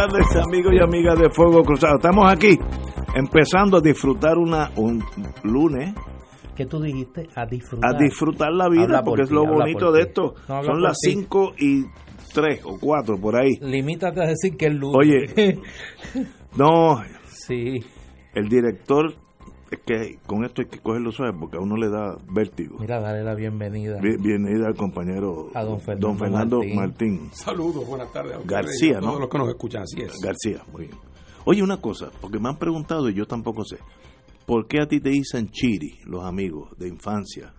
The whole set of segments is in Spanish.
Tardes, amigos y amigas de Fuego Cruzado. Estamos aquí empezando a disfrutar una un lunes, ¿Qué tú dijiste? A disfrutar. a disfrutar la vida, Habla por porque es lo bonito de esto. No, Son las ti. 5 y 3 o 4 por ahí. Limítate a decir que es lunes. Oye. No, sí. el director, es que con esto hay que cogerlo suave porque a uno le da vértigo. Mira, dale la bienvenida Bien- Bienvenida al compañero A don Fernando Fernando Martín. Martín. Saludos, buenas tardes. a García, a todos ¿no? los que nos escuchan, así es. García, muy bien. Oye, una cosa, porque me han preguntado y yo tampoco sé. ¿Por qué a ti te dicen Chiri, los amigos de infancia?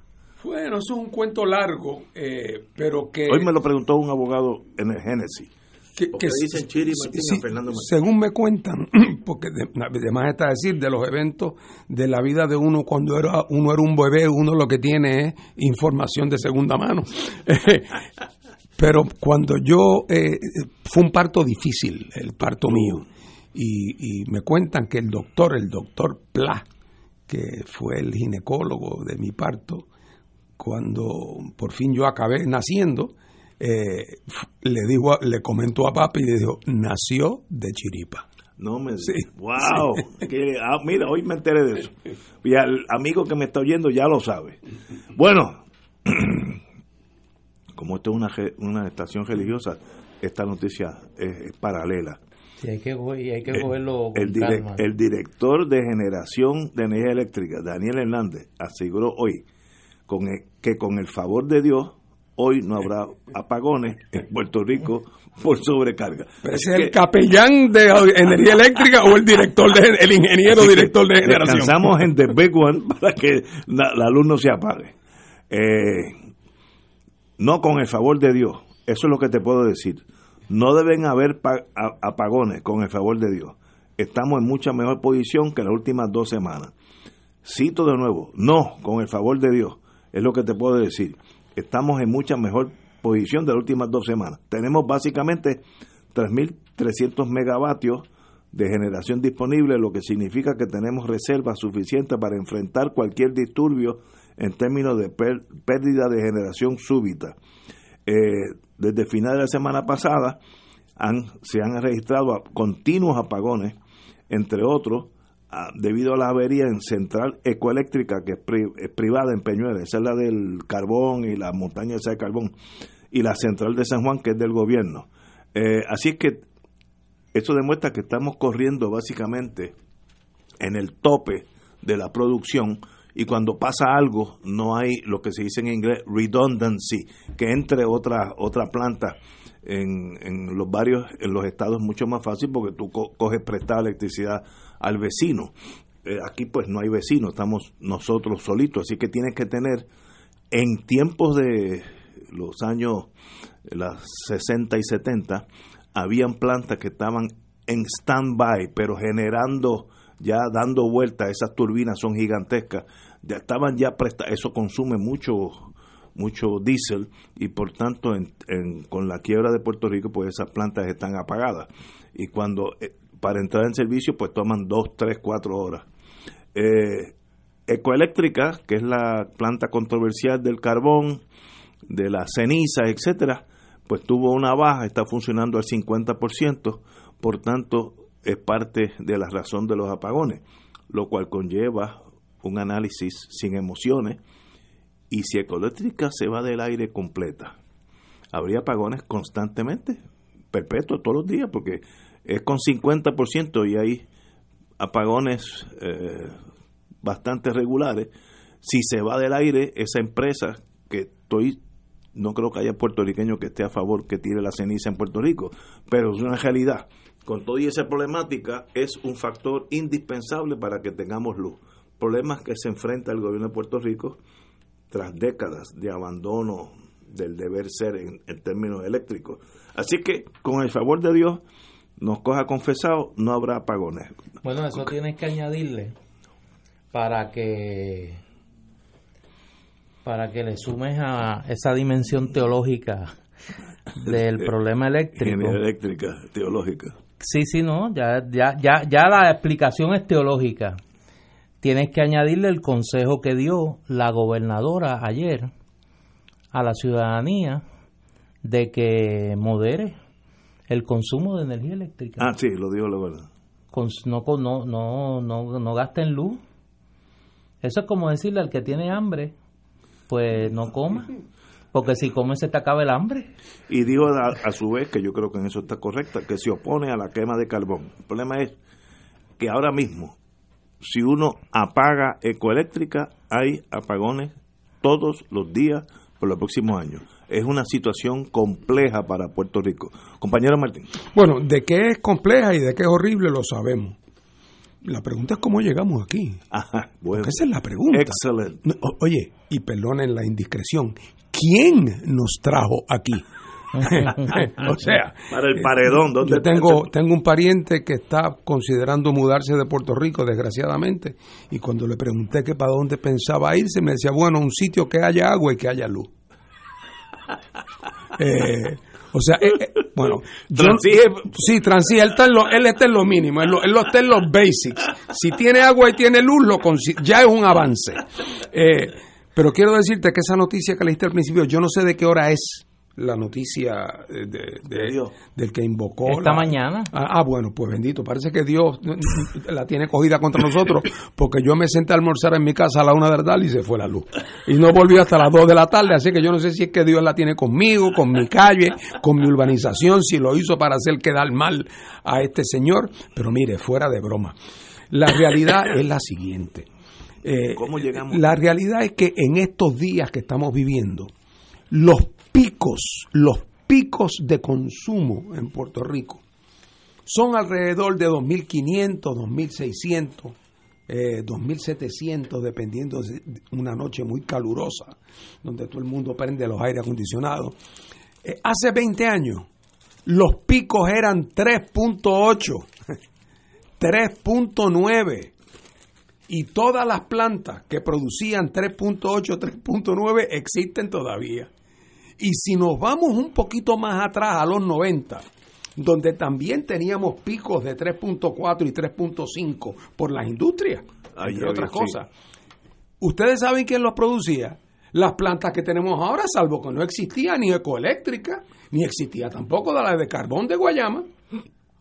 Bueno, eso es un cuento largo, eh, pero que... Hoy me lo preguntó un abogado en el Génesis. Que, ¿Por qué que dicen Chiri Martín a Fernando Martín? Según me cuentan, porque de, además está decir de los eventos de la vida de uno cuando era uno era un bebé, uno lo que tiene es información de segunda mano. Pero cuando yo eh, fue un parto difícil, el parto mío, y, y me cuentan que el doctor, el doctor Pla, que fue el ginecólogo de mi parto, cuando por fin yo acabé naciendo, eh, le dijo, a- le comentó a papi y le dijo, nació de chiripa. No me Sí. ¡Wow! Que- ah, mira, hoy me enteré de eso. Y al amigo que me está oyendo ya lo sabe. Bueno, como esto es una, una estación religiosa, esta noticia es, es paralela. Sí, hay que, y hay que cogerlo con El, calma. el director de generación de energía eléctrica, Daniel Hernández, aseguró hoy con el- que con el favor de Dios, hoy no habrá apagones en Puerto Rico por sobrecarga. ¿Ese Así es el que- capellán de energía eléctrica o el director de, el ingeniero director de generación? Descansamos en The Big One para que la, la luz no se apague. Eh, no con el favor de Dios. Eso es lo que te puedo decir. No deben haber apagones con el favor de Dios. Estamos en mucha mejor posición que las últimas dos semanas. Cito de nuevo, no con el favor de Dios. Es lo que te puedo decir. Estamos en mucha mejor posición de las últimas dos semanas. Tenemos básicamente 3.300 megavatios de generación disponible, lo que significa que tenemos reservas suficientes para enfrentar cualquier disturbio en términos de pérdida de generación súbita. Eh, desde final de la semana pasada se han registrado continuos apagones, entre otros, debido a la avería en Central Ecoeléctrica, que es, pri- es privada en Peñuelas, esa es la del carbón y la montaña esa de carbón, y la Central de San Juan, que es del gobierno. Eh, así es que eso demuestra que estamos corriendo básicamente en el tope de la producción y cuando pasa algo no hay lo que se dice en inglés redundancy, que entre otra otra planta en, los varios en los estados es mucho más fácil porque tú co- coges prestada electricidad al vecino. Eh, aquí pues no hay vecino, estamos nosotros solitos, así que tienes que tener en tiempos de los años las 60 y 70 habían plantas que estaban en stand-by, pero generando, ya dando vuelta, esas turbinas son gigantescas, ya estaban ya prestadas, eso consume mucho mucho diésel y por tanto en- con la quiebra de Puerto Rico pues esas plantas están apagadas y cuando eh, para entrar en servicio pues toman dos, tres, cuatro horas. Eh, Ecoeléctrica, que es la planta controversial del carbón, de la ceniza, etcétera, pues tuvo una baja, está funcionando al 50%, por tanto es parte de la razón de los apagones, lo cual conlleva un análisis sin emociones y si Ecoeléctrica se va del aire completa, habría apagones constantemente, perpetuos todos los días, porque es con 50% y hay apagones eh, bastante regulares. Si se va del aire, esa empresa que estoy, no creo que haya puertorriqueño que esté a favor que tire la ceniza en Puerto Rico, pero es una realidad. con toda esa problemática, es un factor indispensable para que tengamos luz. Problemas que se enfrenta el gobierno de Puerto Rico tras décadas de abandono del deber ser en, en términos eléctricos. Así que, con el favor de Dios, nos coja confesado, no habrá apagones. Bueno, eso tienes que añadirle para que para que le sumes a esa dimensión teológica del problema eléctrico. Energía eléctrica, teológica. Sí, sí, no, ya, ya, ya, ya la explicación es teológica. Tienes que añadirle el consejo que dio la gobernadora ayer a la ciudadanía de que modere el consumo de energía eléctrica. Ah, sí, lo digo la verdad. No, no, no, no, no gasten luz. Eso es como decirle al que tiene hambre, pues no coma. Porque si come se te acaba el hambre. Y dijo a, a su vez, que yo creo que en eso está correcta, que se opone a la quema de carbón. El problema es que ahora mismo, si uno apaga ecoeléctrica, hay apagones todos los días por los próximos años. Es una situación compleja para Puerto Rico. Compañero Martín. Bueno, de qué es compleja y de qué es horrible lo sabemos. La pregunta es cómo llegamos aquí. Ajá, bueno. Porque esa es la pregunta. Excelente. Oye, y perdonen la indiscreción, ¿quién nos trajo aquí? o sea, Para el paredón, ¿dónde yo tengo, tengo un pariente que está considerando mudarse de Puerto Rico, desgraciadamente, y cuando le pregunté que para dónde pensaba irse, me decía, bueno, un sitio que haya agua y que haya luz. Eh, o sea, eh, eh, bueno, yo- Transige- sí, transige, él está, en lo, él está en lo mínimo, él, lo- él lo está en los basics. Si tiene agua y tiene luz, lo ya es un avance. Eh, pero quiero decirte que esa noticia que leíste al principio, yo no sé de qué hora es la noticia eh, de, de- Dios. del que invocó. Esta la- mañana. Ah, ah, bueno, pues bendito, parece que Dios la tiene cogida contra nosotros, porque yo me senté a almorzar en mi casa a la una de la tarde y se fue la luz. Y no volví hasta las dos de la tarde, así que yo no sé si es que Dios la tiene conmigo, con mi calle, con mi urbanización, si lo hizo para hacer quedar mal a este señor, pero mire, fuera de broma. La realidad es la siguiente. Eh, ¿Cómo llegamos? La realidad es que en estos días que estamos viviendo, los picos, los picos de consumo en Puerto Rico son alrededor de 2.500, 2.600, eh, 2.700, dependiendo de una noche muy calurosa, donde todo el mundo prende los aires acondicionados. Eh, hace 20 años, los picos eran 3.8, 3.9 y todas las plantas que producían 3.8, 3.9 existen todavía. Y si nos vamos un poquito más atrás a los 90, donde también teníamos picos de 3.4 y 3.5 por las industrias, Ahí entre otras cosas. ¿Ustedes saben quién los producía? Las plantas que tenemos ahora, salvo que no existía ni ecoeléctrica, ni existía tampoco de la de carbón de Guayama.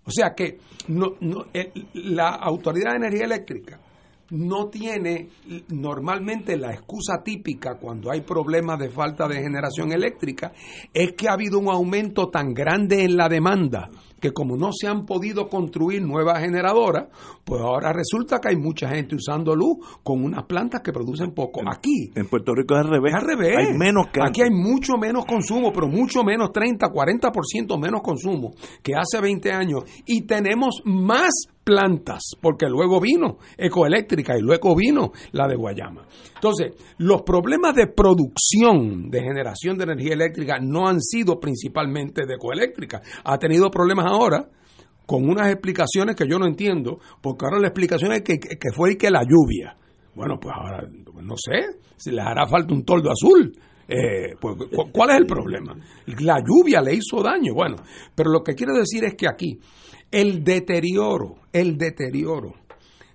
O sea que no, no, el- la Autoridad de Energía Eléctrica no tiene normalmente la excusa típica cuando hay problemas de falta de generación eléctrica, es que ha habido un aumento tan grande en la demanda que como no se han podido construir nuevas generadoras, pues ahora resulta que hay mucha gente usando luz con unas plantas que producen poco. Aquí, En Puerto Rico es al revés. es al revés. Hay menos que Aquí hay mucho menos consumo, pero mucho menos, 30, 40% menos consumo que hace 20 años. Y tenemos más plantas, porque luego vino Ecoeléctrica y luego vino la de Guayama. Entonces, los problemas de producción de generación de energía eléctrica no han sido principalmente de Ecoeléctrica. Ha tenido problemas ahora con unas explicaciones que yo no entiendo, porque ahora la explicación es que, que fue y que la lluvia. Bueno, pues ahora no sé, si les hará falta un toldo azul. Eh, pues, cu- ¿Cuál es el problema? La lluvia le hizo daño. Bueno, pero lo que quiero decir es que aquí el deterioro, el deterioro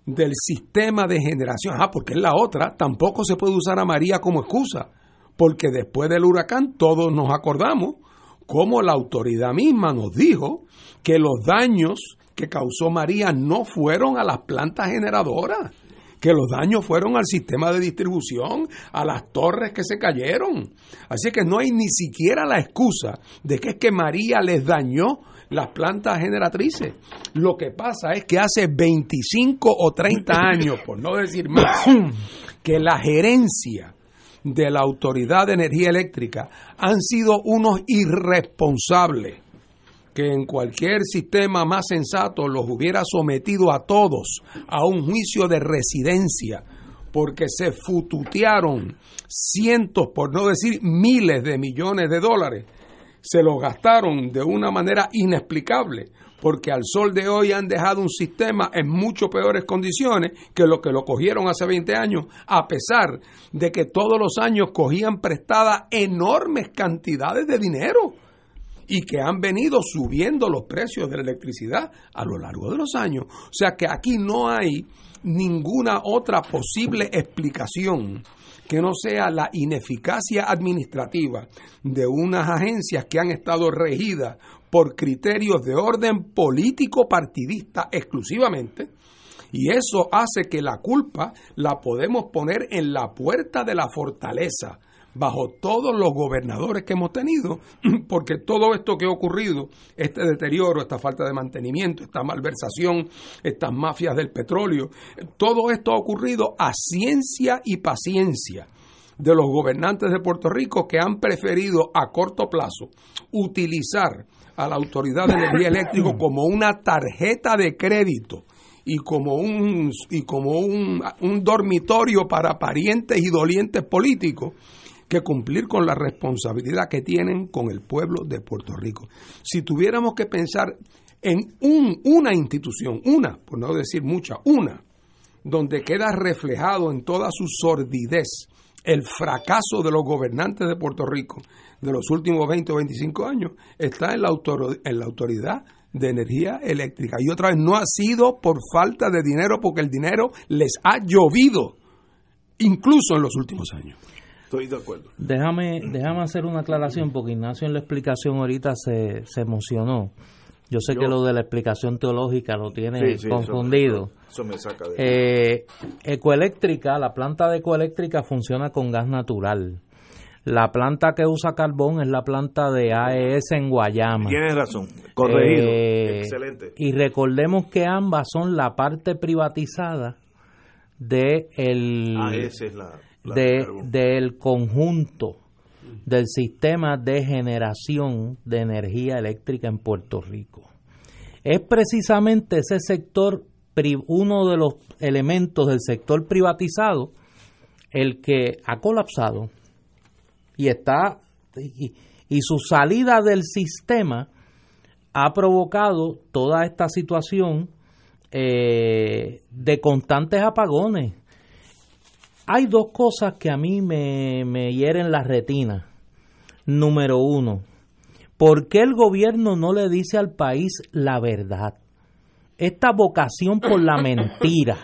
del sistema de generación, ah, porque es la otra, tampoco se puede usar a María como excusa, porque después del huracán todos nos acordamos cómo la autoridad misma nos dijo que los daños que causó María no fueron a las plantas generadoras, que los daños fueron al sistema de distribución, a las torres que se cayeron. Así que no hay ni siquiera la excusa de que es que María les dañó las plantas generatrices. Lo que pasa es que hace 25 o 30 años, por no decir más, que la gerencia de la Autoridad de Energía Eléctrica han sido unos irresponsables que en cualquier sistema más sensato los hubiera sometido a todos a un juicio de residencia porque se fututearon cientos, por no decir miles de millones de dólares. Se los gastaron de una manera inexplicable, porque al sol de hoy han dejado un sistema en mucho peores condiciones que lo que lo cogieron hace 20 años, a pesar de que todos los años cogían prestadas enormes cantidades de dinero y que han venido subiendo los precios de la electricidad a lo largo de los años. O sea que aquí no hay ninguna otra posible explicación que no sea la ineficacia administrativa de unas agencias que han estado regidas por criterios de orden político partidista exclusivamente, y eso hace que la culpa la podemos poner en la puerta de la fortaleza bajo todos los gobernadores que hemos tenido, porque todo esto que ha ocurrido, este deterioro, esta falta de mantenimiento, esta malversación, estas mafias del petróleo, todo esto ha ocurrido a ciencia y paciencia de los gobernantes de Puerto Rico que han preferido a corto plazo utilizar a la Autoridad de Energía Eléctrica como una tarjeta de crédito y como un y como un, un dormitorio para parientes y dolientes políticos que cumplir con la responsabilidad que tienen con el pueblo de Puerto Rico. Si tuviéramos que pensar en un, una institución, una, por no decir mucha, una, donde queda reflejado en toda su sordidez el fracaso de los gobernantes de Puerto Rico de los últimos 20 o 25 años, está en la, en la autoridad de energía eléctrica. Y otra vez, no ha sido por falta de dinero, porque el dinero les ha llovido, incluso en los últimos años. Estoy de acuerdo. Déjame, déjame hacer una aclaración porque Ignacio en la explicación ahorita se, se emocionó. Yo sé que lo de la explicación teológica lo tiene confundido. Eso, me saca de... Eh, ecoeléctrica, la planta de ecoeléctrica funciona con gas natural. La planta que usa carbón es la planta de AES en Guayama. Tienes razón, corregido. Eh, Excelente. Y recordemos que ambas son la parte privatizada de el, AES es la de, del conjunto del sistema de generación de energía eléctrica en Puerto Rico. Es precisamente ese sector, uno de los elementos del sector privatizado, el que ha colapsado y está y, su salida del sistema ha provocado toda esta situación eh, de constantes apagones hay dos cosas que a mí me, hieren la retina. Número uno, ¿por qué el gobierno no le dice al país la verdad? Esta vocación por la mentira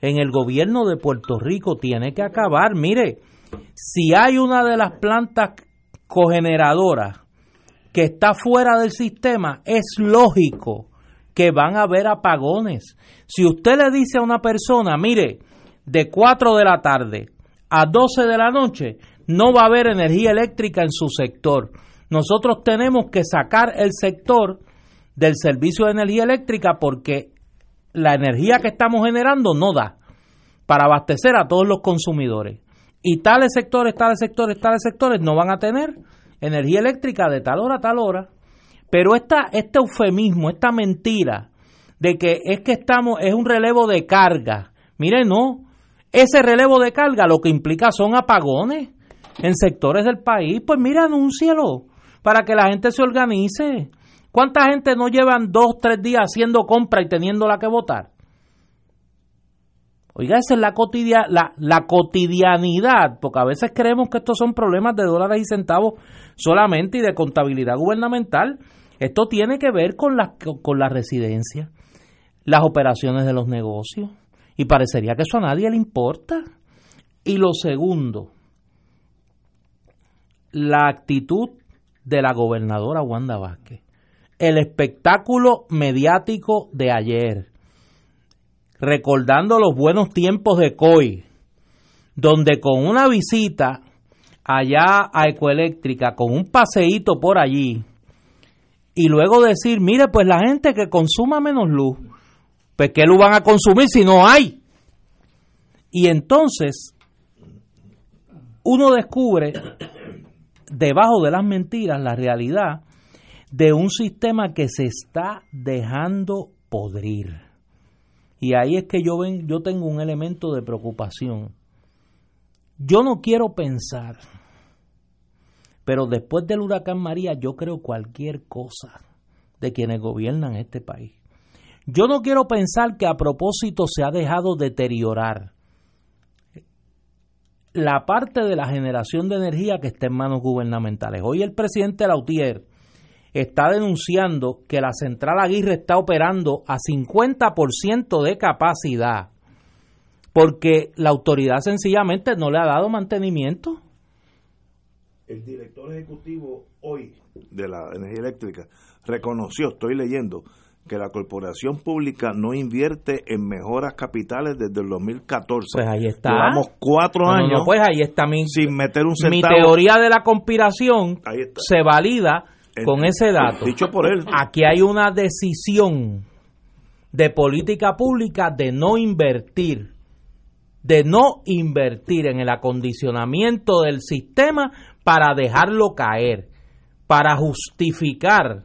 en el gobierno de Puerto Rico tiene que acabar. Mire, si hay una de las plantas cogeneradoras que está fuera del sistema, es lógico que van a haber apagones. Si usted le dice a una persona, mire, de 4 de la tarde a 12 de la noche, no va a haber energía eléctrica en su sector. Nosotros tenemos que sacar el sector del servicio de energía eléctrica porque la energía que estamos generando no da para abastecer a todos los consumidores. Y tales sectores, tales sectores, tales sectores no van a tener energía eléctrica de tal hora a tal hora. Pero esta, este eufemismo, esta mentira de que es que estamos, es un relevo de carga. Mire, no, ese relevo de carga lo que implica son apagones en sectores del país. Pues mira, anúncialo para que la gente se organice. ¿Cuánta gente no llevan dos, tres días haciendo compra y teniéndola que votar? Oiga, esa es la, la, la, cotidianidad, porque a veces creemos que estos son problemas de dólares y centavos solamente y de contabilidad gubernamental. Esto tiene que ver con la, con la residencia, las operaciones de los negocios, y parecería que eso a nadie le importa. Y lo segundo, la actitud de la gobernadora Wanda Vázquez. El espectáculo mediático de ayer, recordando los buenos tiempos de COI, donde con una visita allá a Ecoeléctrica, con un paseíto por allí, y luego decir, mire, pues la gente que consuma menos luz, pues ¿qué lo van a consumir si no hay? Y entonces uno descubre debajo de las mentiras la realidad de un sistema que se está dejando podrir. Y ahí es que yo ven, yo tengo un elemento de preocupación. Yo no quiero pensar, pero después del huracán María yo creo cualquier cosa de quienes gobiernan este país. Yo no quiero pensar que a propósito se ha dejado deteriorar la parte de la generación de energía que está en manos gubernamentales. Hoy el presidente Lautier está denunciando que la central Aguirre está operando a 50% de capacidad porque la autoridad sencillamente no le ha dado mantenimiento. El director ejecutivo hoy de la energía eléctrica reconoció, estoy leyendo, que la corporación pública no invierte en mejoras capitales desde el 2014. Pues ahí está. Llevamos cuatro No, años no, pues ahí está mi, sin meter un mi centavo. teoría de la conspiración se valida El- con ese dato. Dicho por él. Aquí hay una decisión de política pública de no invertir, de no invertir en el acondicionamiento del sistema para dejarlo caer, para justificar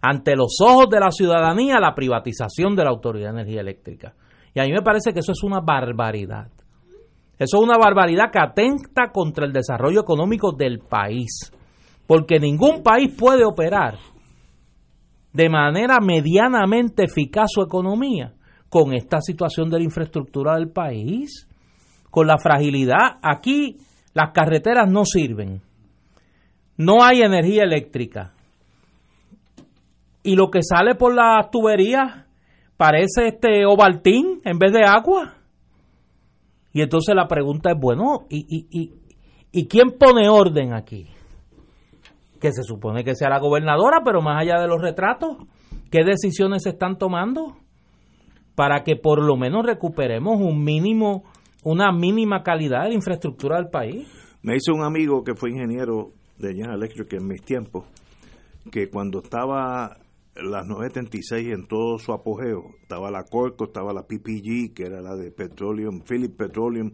ante los ojos de la ciudadanía la privatización de la Autoridad de Energía Eléctrica. Y a mí me parece que eso es una barbaridad. Eso es una barbaridad que atenta contra el desarrollo económico del país. Porque ningún país puede operar de manera medianamente eficaz su economía con esta situación de la infraestructura del país, con la fragilidad. Aquí las carreteras no sirven, no hay energía eléctrica y lo que sale por las tuberías parece este ovaltín en vez de agua. Y entonces la pregunta es, bueno, ¿y, y, y, ¿y quién pone orden aquí? Que se supone que sea la gobernadora, pero más allá de los retratos, ¿qué decisiones se están tomando para que por lo menos recuperemos un mínimo, una mínima calidad de la infraestructura del país? Me hizo un amigo que fue ingeniero de General Electric en mis tiempos, que cuando estaba las 936 en todo su apogeo, estaba la Corco, estaba la PPG, que era la de Petroleum, Philip Petroleum,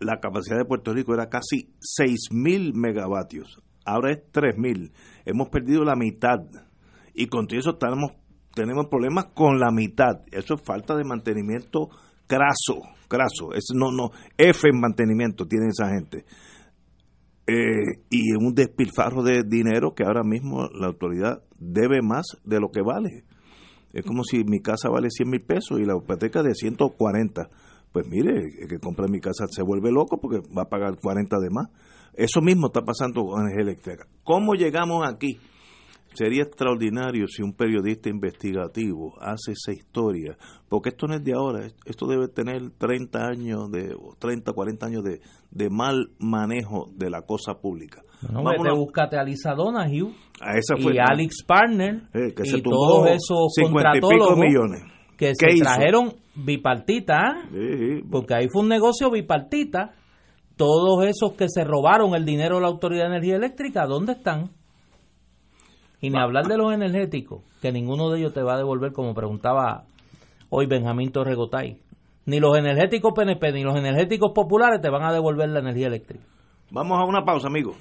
la capacidad de Puerto Rico era casi 6.000 megavatios, ahora es 3.000, hemos perdido la mitad. Y con todo eso estamos, tenemos problemas con la mitad, eso es falta de mantenimiento craso, craso, es no, no, F en mantenimiento tiene esa gente. Eh, y un despilfarro de dinero que ahora mismo la autoridad debe más de lo que vale. Es como si mi casa vale 100 mil pesos y la hipoteca de 140. Pues mire, el que compra mi casa se vuelve loco porque va a pagar 40 de más. Eso mismo está pasando con energía eléctrica. ¿Cómo llegamos aquí? Sería extraordinario si un periodista investigativo hace esa historia, porque esto no es de ahora, esto debe tener 30 años, de 30, 40 años de, de mal manejo de la cosa pública. No, Vámonos. vete, búscate a Lisa Donahue A esa fue y Alex Partner eh, que se y todos esos 50 y pico millones. que ¿Qué se hizo? trajeron bipartita, ¿ah? Sí, sí. porque ahí fue un negocio bipartita. Todos esos que se robaron el dinero de la Autoridad de Energía Eléctrica, ¿dónde están? Y ni hablar de los energéticos, que ninguno de ellos te va a devolver, como preguntaba hoy Benjamín Torregotay. Ni los energéticos PNP ni los energéticos populares te van a devolver la energía eléctrica. Vamos a una pausa, amigos.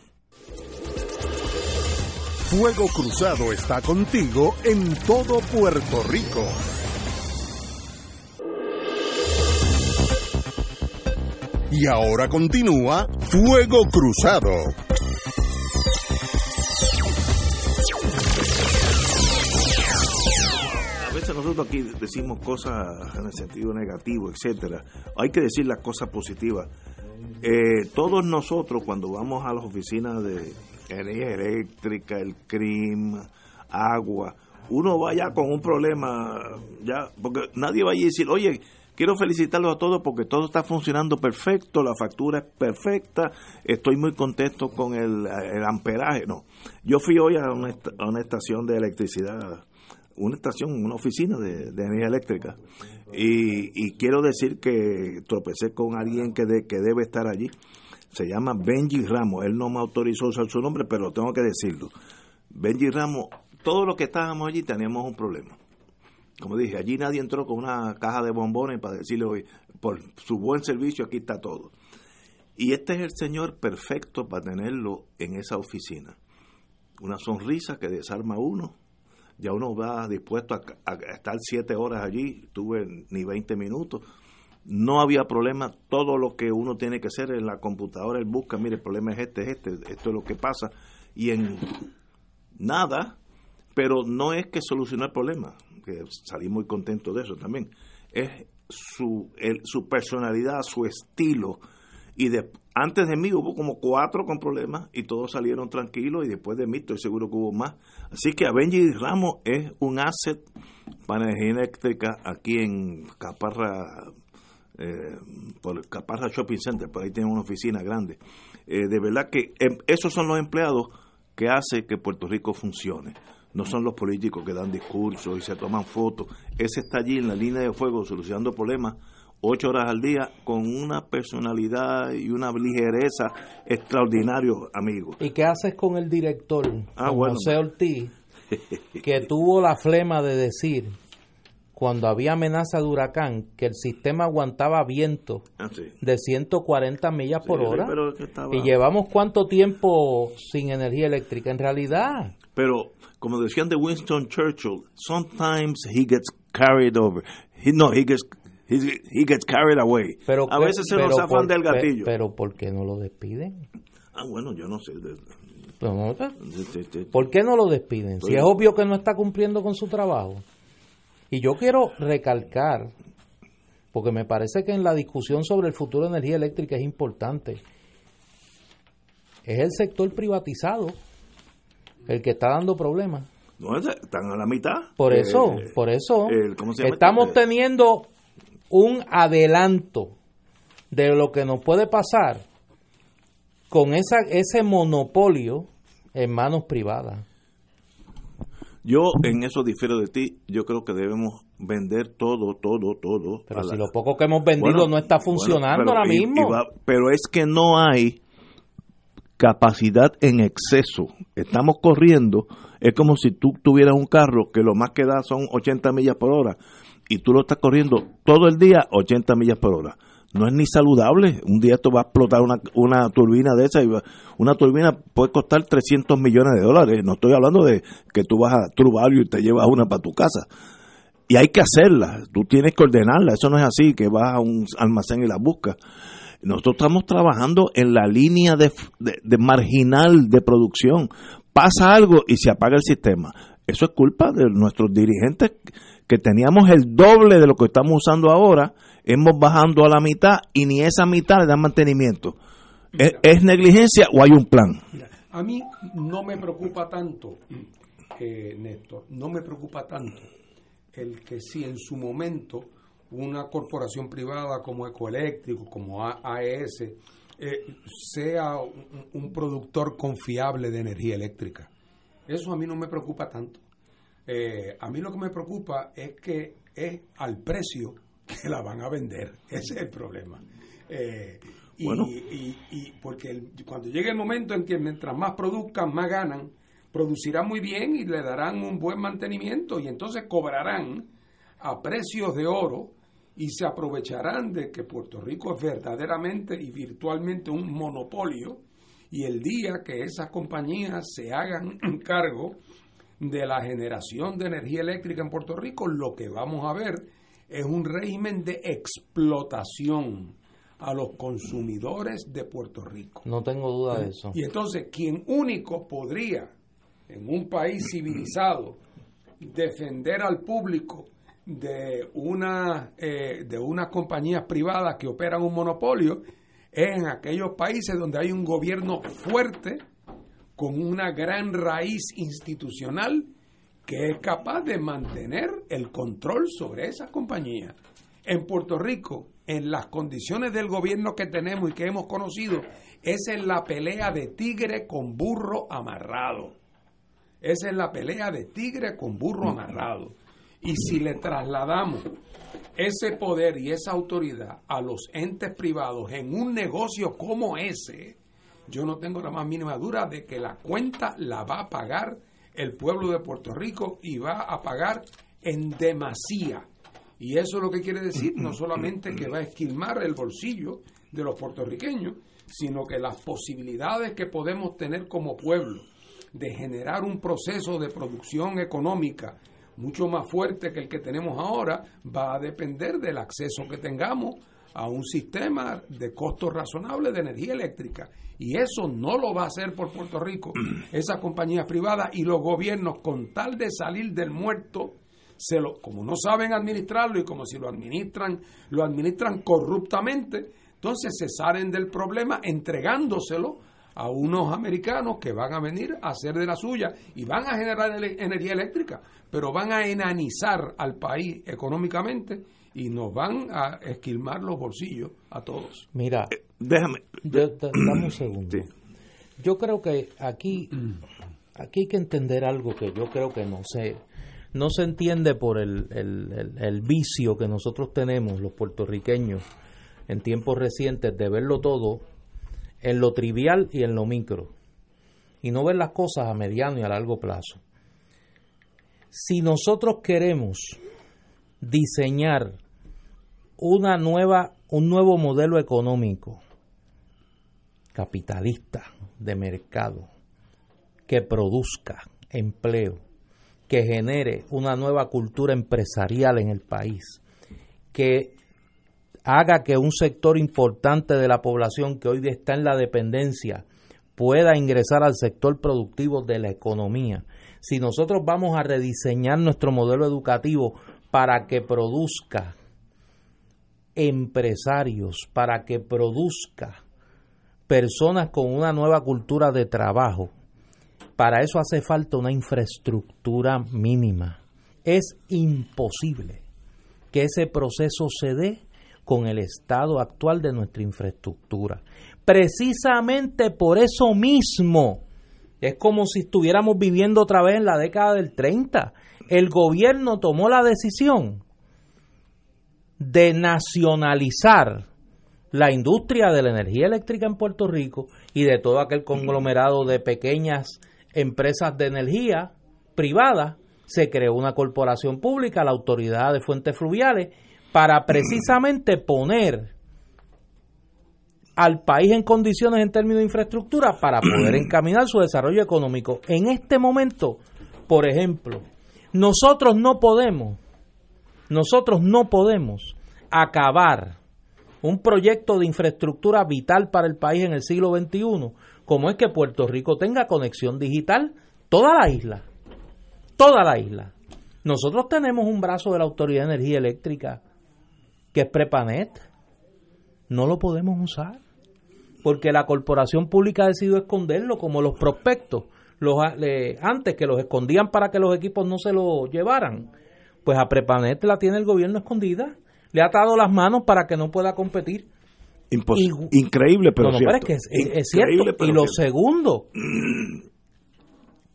Fuego Cruzado está contigo en todo Puerto Rico. Y ahora continúa Fuego Cruzado. Nosotros aquí decimos cosas en el sentido negativo, etcétera. Hay que decir las cosas positivas. Eh, todos nosotros cuando vamos a las oficinas de energía eléctrica, el CRIM, agua, uno vaya con un problema, ya, porque nadie va a decir, oye, quiero felicitarlos a todos porque todo está funcionando perfecto, la factura es perfecta, estoy muy contento con el, el amperaje. No, yo fui hoy a una, est- a una estación de electricidad una estación, una oficina de, energía eléctrica. Y, y quiero decir que tropecé con alguien que, de- que debe estar allí. Se llama Benji Ramos. Él no me autorizó usar su nombre, pero tengo que decirlo. Benji Ramos, todos los que estábamos allí teníamos un problema. Como dije, allí nadie entró con una caja de bombones para decirle, hoy por su buen servicio aquí está todo. Y este es el señor perfecto para tenerlo en esa oficina una sonrisa que desarma a uno. Ya uno va dispuesto a, estar siete horas allí, tuve ni 20 minutos. No había problema, todo lo que uno tiene que hacer en la computadora, él busca, mire, el problema es este, es este, esto es lo que pasa. Y en nada, pero no es que solucionó el problema, que salí muy contento de eso también, es su, el, su personalidad, su estilo. Y de, antes de mí hubo como cuatro con problemas y todos salieron tranquilos y después de mí estoy seguro que hubo más. Así que Avengi Ramos es un asset para energía eléctrica aquí en Caparra, eh, por Caparra Shopping Center, por ahí tienen una oficina grande. Eh, de verdad que eh, esos son los empleados que hacen que Puerto Rico funcione no son los políticos que dan discursos y se toman fotos. Ese está allí en la línea de fuego solucionando problemas ocho horas al día con una personalidad y una ligereza extraordinario, amigo. ¿Y qué haces con el director, ah, José Ortiz, que tuvo la flema de decir cuando había amenaza de huracán que el sistema aguantaba viento ah, sí. de 140 millas por hora estaba- y llevamos cuánto tiempo sin energía eléctrica en realidad Pero, como decían de Winston Churchill, sometimes he gets carried over. He, no, he gets, he, he gets carried away. pero a que- veces se nos zafan del gatillo. pero ¿por qué no lo despiden? ah, bueno, yo no sé. no- ¿Por qué no lo despiden? Si Oye. es obvio que no está cumpliendo con su trabajo. Y yo quiero recalcar, porque me parece que en la discusión sobre el futuro de energía eléctrica es importante, es el sector privatizado el que está dando problemas. no, es- están a la mitad. Por Eh, eso, por eso, el- ¿cómo se llama estamos este? teniendo un adelanto de lo que nos puede pasar con esa, ese monopolio en manos privadas. Yo en eso difiero de ti. Yo creo que debemos vender todo, todo, todo. Pero si la- lo poco que hemos vendido Bueno, no está bueno, funcionando pero ahora y- mismo. y va- pero es que no hay capacidad en exceso. Estamos corriendo, es como si tú tuvieras un carro que lo más que da son 80 millas por hora y tú lo estás corriendo todo el día 80 millas por hora. No es ni saludable. Un día esto va a explotar una, una turbina de esa y va- una turbina puede costar 300 millones de dólares. No estoy hablando de que tú vas a True Value y te llevas una para tu casa y hay que hacerla, tú tienes que ordenarla, eso no es así, que vas a un almacén y la buscas. Nosotros estamos trabajando en la línea de, de- de marginal de producción. Pasa algo y se apaga el sistema. Eso es culpa de nuestros dirigentes que teníamos el doble de lo que estamos usando ahora, hemos bajando a la mitad y ni esa mitad le dan mantenimiento. ¿Es, es negligencia o hay un plan? Mira, a mí no me preocupa tanto, eh, Néstor, no me preocupa tanto el que si en su momento una corporación privada como Ecoeléctrico, como AES, eh, sea un, un productor confiable de energía eléctrica. Eso a mí no me preocupa tanto. Eh, a mí lo que me preocupa es que es al precio que la van a vender. Ese es el problema. Eh, y, Bueno. y- y porque el- cuando llegue el momento en que mientras más produzcan, más ganan, producirán muy bien y le darán un buen mantenimiento y entonces cobrarán a precios de oro y se aprovecharán de que Puerto Rico es verdaderamente y virtualmente un monopolio y el día que esas compañías se hagan cargo de la generación de energía eléctrica en Puerto Rico, lo que vamos a ver es un régimen de explotación a los consumidores de Puerto Rico. No tengo duda de eso. Y entonces, quien único podría, en un país civilizado, defender al público de una eh, de unas compañías privadas que operan un monopolio es en aquellos países donde hay un gobierno fuerte con una gran raíz institucional que es capaz de mantener el control sobre esas compañías. En Puerto Rico, en las condiciones del gobierno que tenemos y que hemos conocido, esa es la pelea de tigre con burro amarrado. Esa es la pelea de tigre con burro amarrado. Y si le trasladamos ese poder y esa autoridad a los entes privados en un negocio como ese, yo no tengo la más mínima duda de que la cuenta la va a pagar el pueblo de Puerto Rico y va a pagar en demasía. Y eso es lo que quiere decir, no solamente que va a esquilmar el bolsillo de los puertorriqueños, sino que las posibilidades que podemos tener como pueblo de generar un proceso de producción económica mucho más fuerte que el que tenemos ahora, va a depender del acceso que tengamos a un sistema de costos razonables de energía eléctrica. Y eso no lo va a hacer por Puerto Rico, esas compañías privadas y los gobiernos, con tal de salir del muerto, se lo, como no saben administrarlo y como si lo administran, lo administran corruptamente, entonces se salen del problema entregándoselo a unos americanos que van a venir a hacer de la suya y van a generar energía eléctrica, pero van a enanizar al país económicamente y nos van a esquilmar los bolsillos a todos. Mira, eh, déjame. dame un segundo. Yo creo que aquí, aquí hay que entender algo que yo creo que no se, no se entiende por el, el vicio que nosotros tenemos, los puertorriqueños, en tiempos recientes, de verlo todo en lo trivial y en lo micro, y no ver las cosas a mediano y a largo plazo. Si nosotros queremos diseñar una nueva, un nuevo modelo económico capitalista de mercado que produzca empleo, que genere una nueva cultura empresarial en el país, que haga que un sector importante de la población que hoy está en la dependencia pueda ingresar al sector productivo de la economía. Si nosotros vamos a rediseñar nuestro modelo educativo para que produzca empresarios, para que produzca personas con una nueva cultura de trabajo, para eso hace falta una infraestructura mínima. Es imposible que ese proceso se dé con el estado actual de nuestra infraestructura. Precisamente por eso mismo, es como si estuviéramos viviendo otra vez en la década del 30. El gobierno tomó la decisión de nacionalizar la industria de la energía eléctrica en Puerto Rico y de todo aquel conglomerado de pequeñas empresas de energía privadas, se creó una corporación pública, la Autoridad de Fuentes Fluviales, para precisamente poner al país en condiciones en términos de infraestructura para poder encaminar su desarrollo económico. En este momento, por ejemplo, nosotros no podemos, nosotros no podemos acabar un proyecto de infraestructura vital para el país en el siglo XXI, como es que Puerto Rico tenga conexión digital, toda la isla, toda la isla. Nosotros tenemos un brazo de la Autoridad de Energía Eléctrica que es Prepanet, no lo podemos usar porque la corporación pública ha decidido esconderlo como los prospectos los, antes que los escondían para que los equipos no se lo llevaran. Pues a Prepanet la tiene el gobierno escondida le ha atado las manos para que no pueda competir. Increíble pero cierto. es, es, cierto. y lo segundo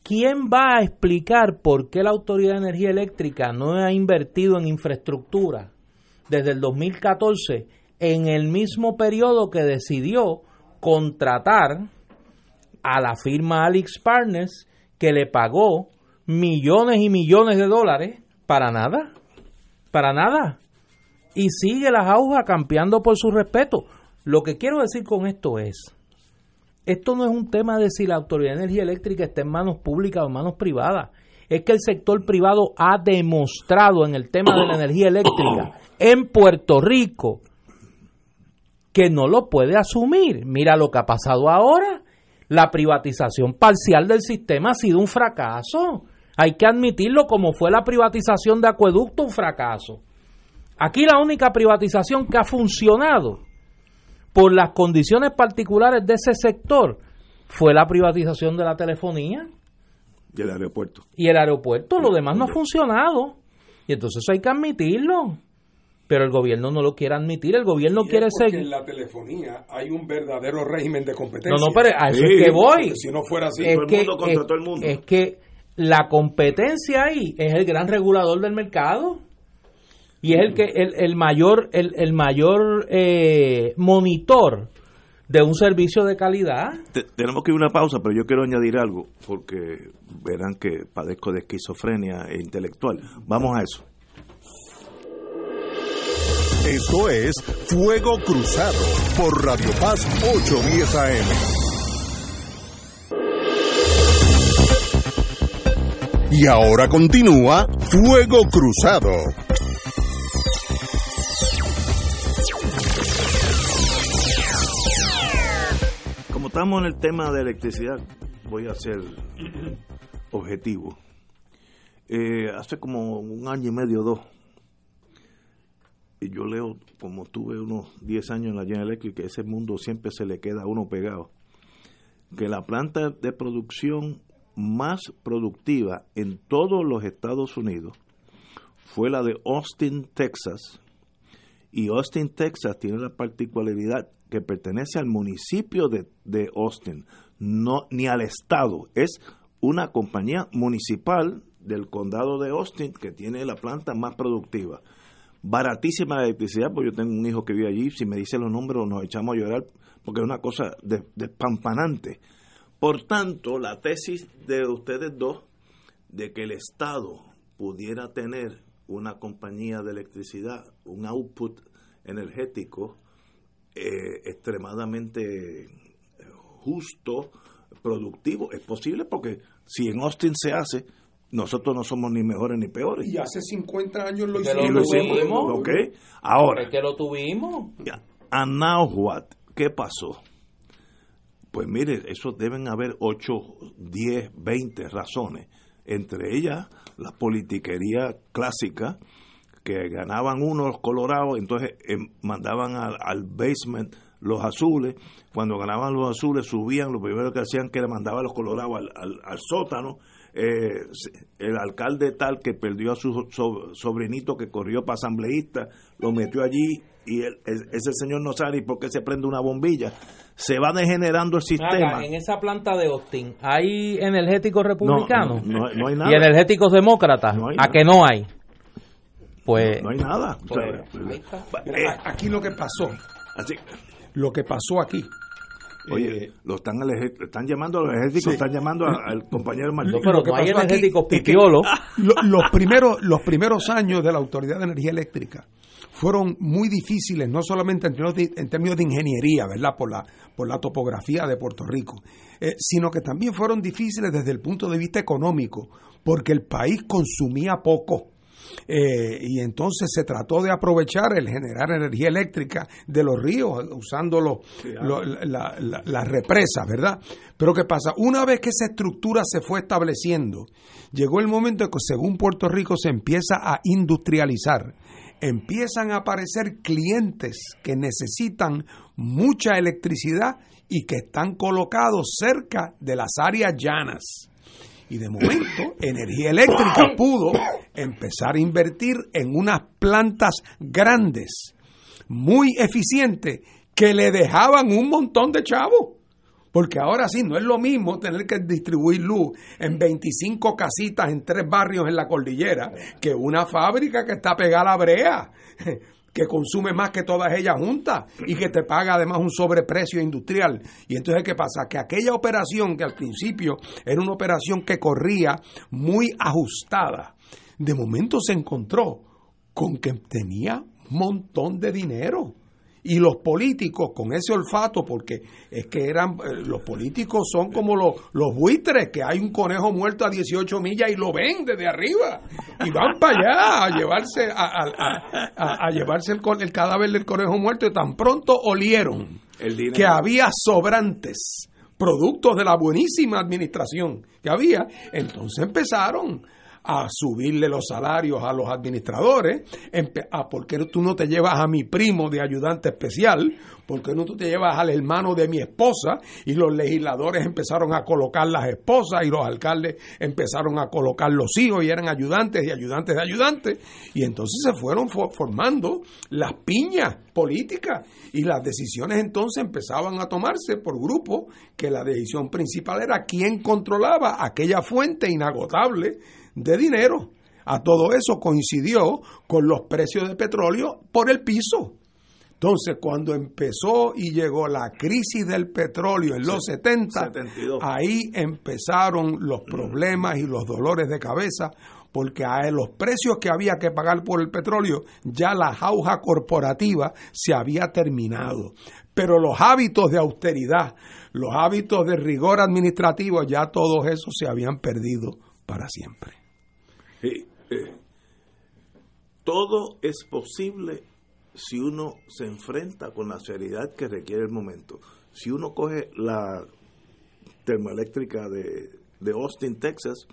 ¿quién va a explicar por qué la Autoridad de Energía Eléctrica no ha invertido en infraestructura desde el 2014 en el mismo periodo que decidió contratar a la firma Alex Partners que le pagó millones y millones de dólares para nada, para nada. Y sigue las agujas campeando por su respeto. Lo que quiero decir con esto es, esto no es un tema de si la Autoridad de Energía Eléctrica está en manos públicas o en manos privadas. Es que el sector privado ha demostrado en el tema de la energía eléctrica en Puerto Rico que no lo puede asumir. Mira lo que ha pasado ahora. La privatización parcial del sistema ha sido un fracaso. Hay que admitirlo como fue la privatización de acueducto, un fracaso. Aquí la única privatización que ha funcionado por las condiciones particulares de ese sector fue la privatización de la telefonía. Y el aeropuerto. Y el aeropuerto, lo demás no ha funcionado. Y entonces hay que admitirlo pero el gobierno no lo quiere admitir, el gobierno quiere seguir. en la telefonía hay un verdadero régimen de competencia. No, no, pero a eso es que voy. Si no fuera así, es todo el mundo contra todo el mundo. Es que la competencia ahí es el gran regulador del mercado y es el que el, el mayor el, el mayor eh, monitor de un servicio de calidad. tenemos que ir a una pausa, pero yo quiero añadir algo porque verán que padezco de esquizofrenia e intelectual. Vamos a eso. Esto es Fuego Cruzado por Radio Paz 810 AM. Y ahora continúa Fuego Cruzado. Estamos en el tema de electricidad, voy a ser objetivo. Eh, hace como un año y medio, dos, y yo leo, como tuve unos 10 años en la General Electric, que ese mundo siempre se le queda a uno pegado, que la planta de producción más productiva en todos los Estados Unidos fue la de Austin, Texas. Y Austin, Texas tiene la particularidad que pertenece al municipio de, de Austin, no ni al estado, es una compañía municipal del condado de Austin que tiene la planta más productiva. Baratísima la electricidad, porque yo tengo un hijo que vive allí, si me dice los números nos echamos a llorar, porque es una cosa despampanante. Por tanto, la tesis de ustedes dos, de que el Estado pudiera tener una compañía de electricidad, un output energético eh, extremadamente justo, productivo, es posible porque si en Austin se hace, nosotros no somos ni mejores ni peores. Y hace 50 años lo hicimos. lo hicimos. Ok. Ahora. Es que lo tuvimos. And now what? ¿Qué pasó? Pues mire, eso deben haber 8, 10, 20 razones. Entre ellas, la politiquería clásica, que ganaban unos colorados, entonces em, mandaban al, al basement los azules, cuando ganaban los azules subían, lo primero que hacían que le mandaban los colorados al, al, sótano, eh, el alcalde tal que perdió a su sobrinito que corrió para asambleísta, lo metió allí y ese señor no sabe por qué se prende una bombilla. Se va degenerando el sistema. en esa planta de Austin, ¿hay energéticos republicanos? No, hay nada. ¿Y energéticos demócratas? ¿A que no hay? Pues, no, hay nada. Pues, eh, aquí lo que pasó. Así, lo que pasó aquí. Oye, eh, lo están, están llamando a los ejércitos, están llamando al compañero Martín. pero no hay energéticos pipiolos. los, primeros, los primeros años de la Autoridad de Energía Eléctrica fueron muy difíciles, no solamente en términos de, en términos de ingeniería, ¿verdad? Por la, por la topografía de Puerto Rico, eh, sino que también fueron difíciles desde el punto de vista económico, porque el país consumía poco. Eh, y entonces se trató de aprovechar el generar energía eléctrica de los ríos usando las represas, ¿verdad? Pero ¿qué pasa? Una vez que esa estructura se fue estableciendo, llegó el momento en que según Puerto Rico se empieza a industrializar, empiezan a aparecer clientes que necesitan mucha electricidad y que están colocados cerca de las áreas llanas. Y de momento, Energía Eléctrica pudo empezar a invertir en unas plantas grandes, muy eficientes, que le dejaban un montón de chavos. Porque ahora sí, no es lo mismo tener que distribuir luz en 25 casitas en tres barrios en la cordillera que una fábrica que está pegada a la brea que consume más que todas ellas juntas y que te paga además un sobreprecio industrial. Y entonces, ¿qué pasa? Que aquella operación que al principio era una operación que corría muy ajustada, de momento se encontró con que tenía un montón de dinero y los políticos con ese olfato, porque es que eran, eh, los políticos son como los, los buitres, que hay un conejo muerto a 18 millas y lo ven desde arriba. Y van para allá a llevarse, a, llevarse el, el, cadáver del conejo muerto y tan pronto olieron que había sobrantes productos de la buenísima administración que había, entonces empezaron a subirle los salarios a los administradores, a ah, por qué tú no te llevas a mi primo de ayudante especial, por qué no tú te llevas al hermano de mi esposa, y los legisladores empezaron a colocar las esposas y los alcaldes empezaron a colocar los hijos y eran ayudantes y ayudantes de ayudantes, y entonces se fueron formando las piñas políticas y las decisiones entonces empezaban a tomarse por grupos que la decisión principal era quién controlaba aquella fuente inagotable de dinero. A todo eso coincidió con los precios de petróleo por el piso. Entonces, cuando empezó y llegó la crisis del petróleo en los 70, ahí empezaron los problemas y los dolores de cabeza, porque a los precios que había que pagar por el petróleo, ya la jauja corporativa se había terminado. Pero los hábitos de austeridad, los hábitos de rigor administrativo, ya todos esos se habían perdido para siempre. Sí, eh, todo es posible si uno se enfrenta con la seriedad que requiere el momento. Si uno coge la termoeléctrica de, de Austin, Texas,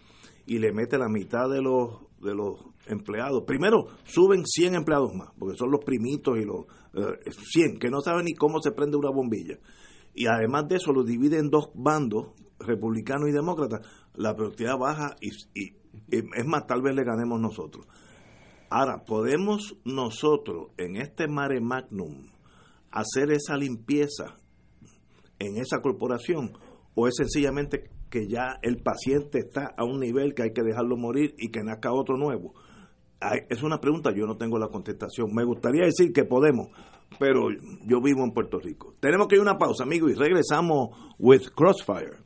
y le mete la mitad de los de los empleados. Primero, suben 100 empleados más, porque son los primitos y los 100, que no saben ni cómo se prende una bombilla. Y además de eso, lo divide en dos bandos, republicanos y demócratas. La productividad baja y, y es más, tal vez le ganemos nosotros. Ahora, ¿podemos nosotros en este mare magnum hacer esa limpieza en esa corporación? ¿O es sencillamente que ya el paciente está a un nivel que hay que dejarlo morir y que nazca otro nuevo? Es una pregunta, yo no tengo la contestación. Me gustaría decir que podemos, pero yo vivo en Puerto Rico. Tenemos que ir a una pausa, amigo, y regresamos with Crossfire.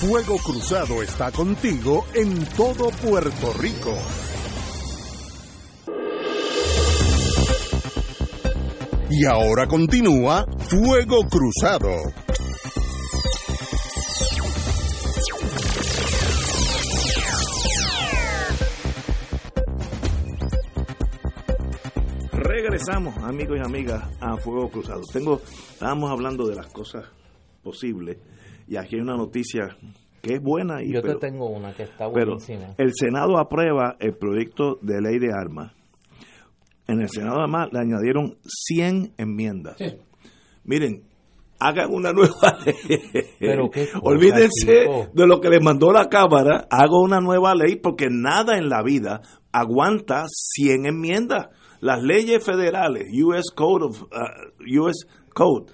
Fuego Cruzado está contigo en todo Puerto Rico. Y ahora continúa Fuego Cruzado. Regresamos, amigos y amigas, a Fuego Cruzado. Tengo, estábamos hablando de las cosas posibles y aquí hay una noticia que es buena. Y, Yo pero, te tengo una que está pero buenísima. el Senado aprueba el proyecto de ley de armas. En el Senado además le añadieron 100 enmiendas. Miren, hagan una nueva ley. Pero qué cosa, Olvídense chico. de lo que les mandó la Cámara, hago una nueva ley porque nada en la vida aguanta 100 enmiendas. Las leyes federales, US Code of uh, US Code,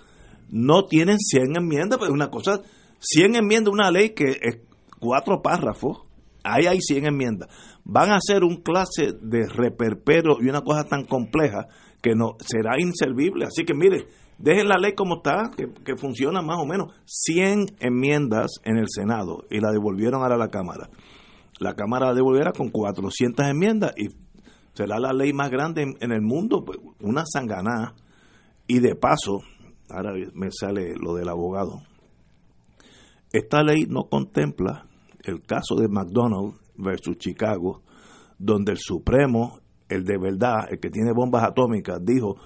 no tienen 100 enmiendas, pero es una cosa 100 enmiendas, una ley que es cuatro párrafos, ahí hay 100 enmiendas. Van a hacer un clase de reperpero y una cosa tan compleja que no será inservible. Así que mire, dejen la ley como está, que, que funciona más o menos. 100 enmiendas en el Senado y la devolvieron ahora a la Cámara. La Cámara la devolverá con 400 enmiendas y será la ley más grande en, en el mundo, pues, una sanganá. Y de paso, ahora me sale lo del abogado. Esta ley no contempla el caso de McDonald's versus Chicago, donde el Supremo, el de verdad, el que tiene bombas atómicas, dijo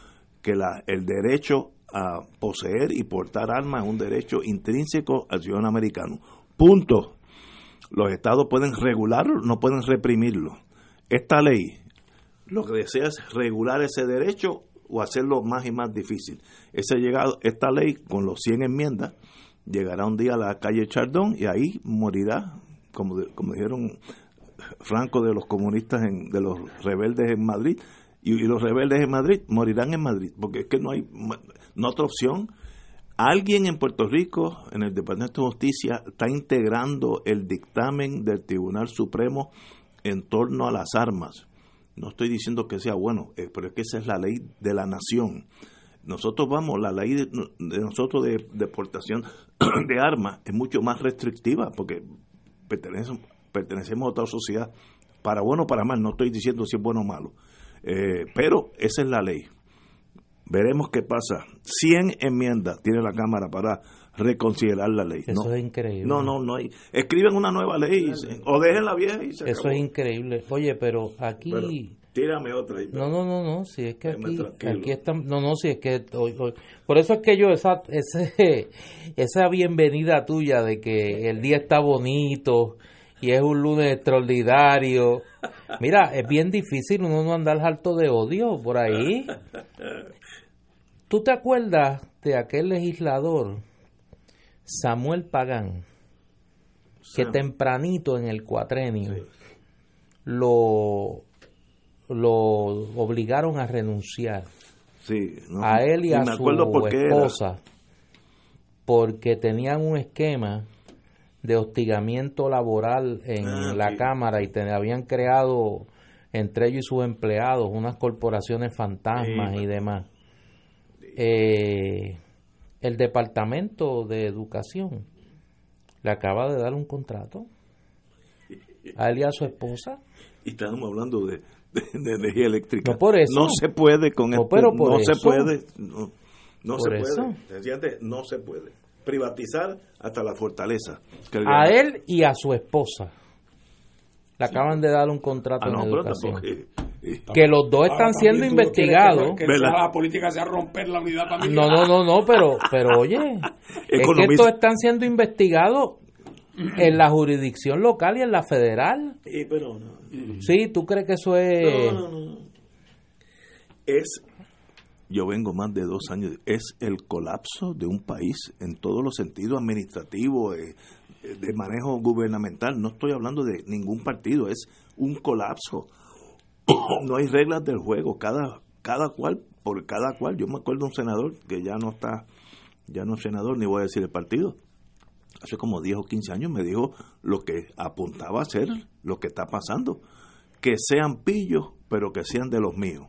que el derecho a poseer y portar armas es un derecho intrínseco al ciudadano americano. Punto. Los estados pueden regularlo, no pueden reprimirlo. Esta ley lo que desea es regular ese derecho o hacerlo más y más difícil. Ese llegado, esta ley, con los 100 enmiendas, llegará un día a la calle Chardón y ahí morirá, como, como dijeron Franco de los comunistas, en, de los rebeldes en Madrid, y, y los rebeldes en Madrid morirán en Madrid, porque es que no hay no otra opción. Alguien en Puerto Rico, en el Departamento de Justicia, está integrando el dictamen del Tribunal Supremo en torno a las armas. No estoy diciendo que sea bueno, eh, pero es que esa es la ley de la nación. Nosotros vamos, la ley de, de nosotros de deportación de armas es mucho más restrictiva porque pertenecemos, pertenecemos a otra sociedad. Para bueno o para mal, no estoy diciendo si es bueno o malo. Eh, pero esa es la ley. Veremos qué pasa. 100 enmiendas tiene la Cámara para reconsiderar la ley. Eso no, es increíble. no, no, no hay. Escriben una nueva ley y se- o dejen la vieja y se Eso acabó. es increíble. Oye, pero aquí... Pero tírame otra. ahí, No, no, no, no, si es que aquí, aquí están, no, no, si es que, hoy- hoy- por eso es que yo, esa, ese, esa bienvenida tuya de que el día está bonito y es un lunes extraordinario, mira, es bien difícil uno no andar harto de odio por ahí. ¿Tú te acuerdas de aquel legislador, Samuel Pagán, que Sam. tempranito en el cuatrenio lo, lo obligaron a renunciar Sí, no, a él y a me su por era. esposa porque tenían un esquema de hostigamiento laboral en Ah, la sí. Cámara y te, habían creado entre ellos y sus empleados unas corporaciones fantasmas Sí, y demás. Eh, el Departamento de Educación le acaba de dar un contrato a él y a su esposa. Y estábamos hablando de, de- de energía eléctrica. No por eso. No se puede con No, este- pero por no se puede. No, no se eso. puede. No se puede. privatizar hasta la fortaleza. a él y a su esposa. Le acaban de dar un contrato ah, en no, educación. que los dos están siendo investigados. Que, la política sea romper la unidad familiar. No, no, no, no, pero, pero oye, es que estos están siendo investigados en la jurisdicción local y en la federal. Sí, pero Sí, ¿tú crees que eso es...? No, no, no. Es, yo vengo más de dos años, es el colapso de un país en todos los sentidos administrativos, eh, de manejo gubernamental. No estoy hablando de ningún partido, es un colapso. No hay reglas del juego, cada, cada cual, por cada cual. Yo me acuerdo de un senador que ya no está, ya no es senador, ni voy a decir el partido, hace como 10 o 15 años me dijo lo que apuntaba a ser lo que está pasando. Que sean pillos, pero que sean de los míos.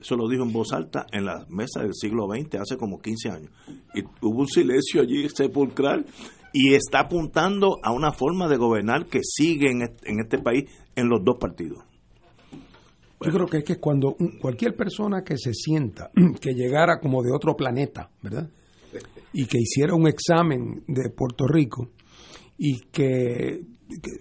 Eso lo dijo en voz alta en la mesa del siglo XX, hace como 15 años. Y hubo un silencio allí sepulcral y está apuntando a una forma de gobernar que sigue en este, país en los dos partidos. Yo creo que es que cuando cualquier persona que se sienta que llegara como de otro planeta, ¿verdad? Y que hiciera un examen de Puerto Rico y que,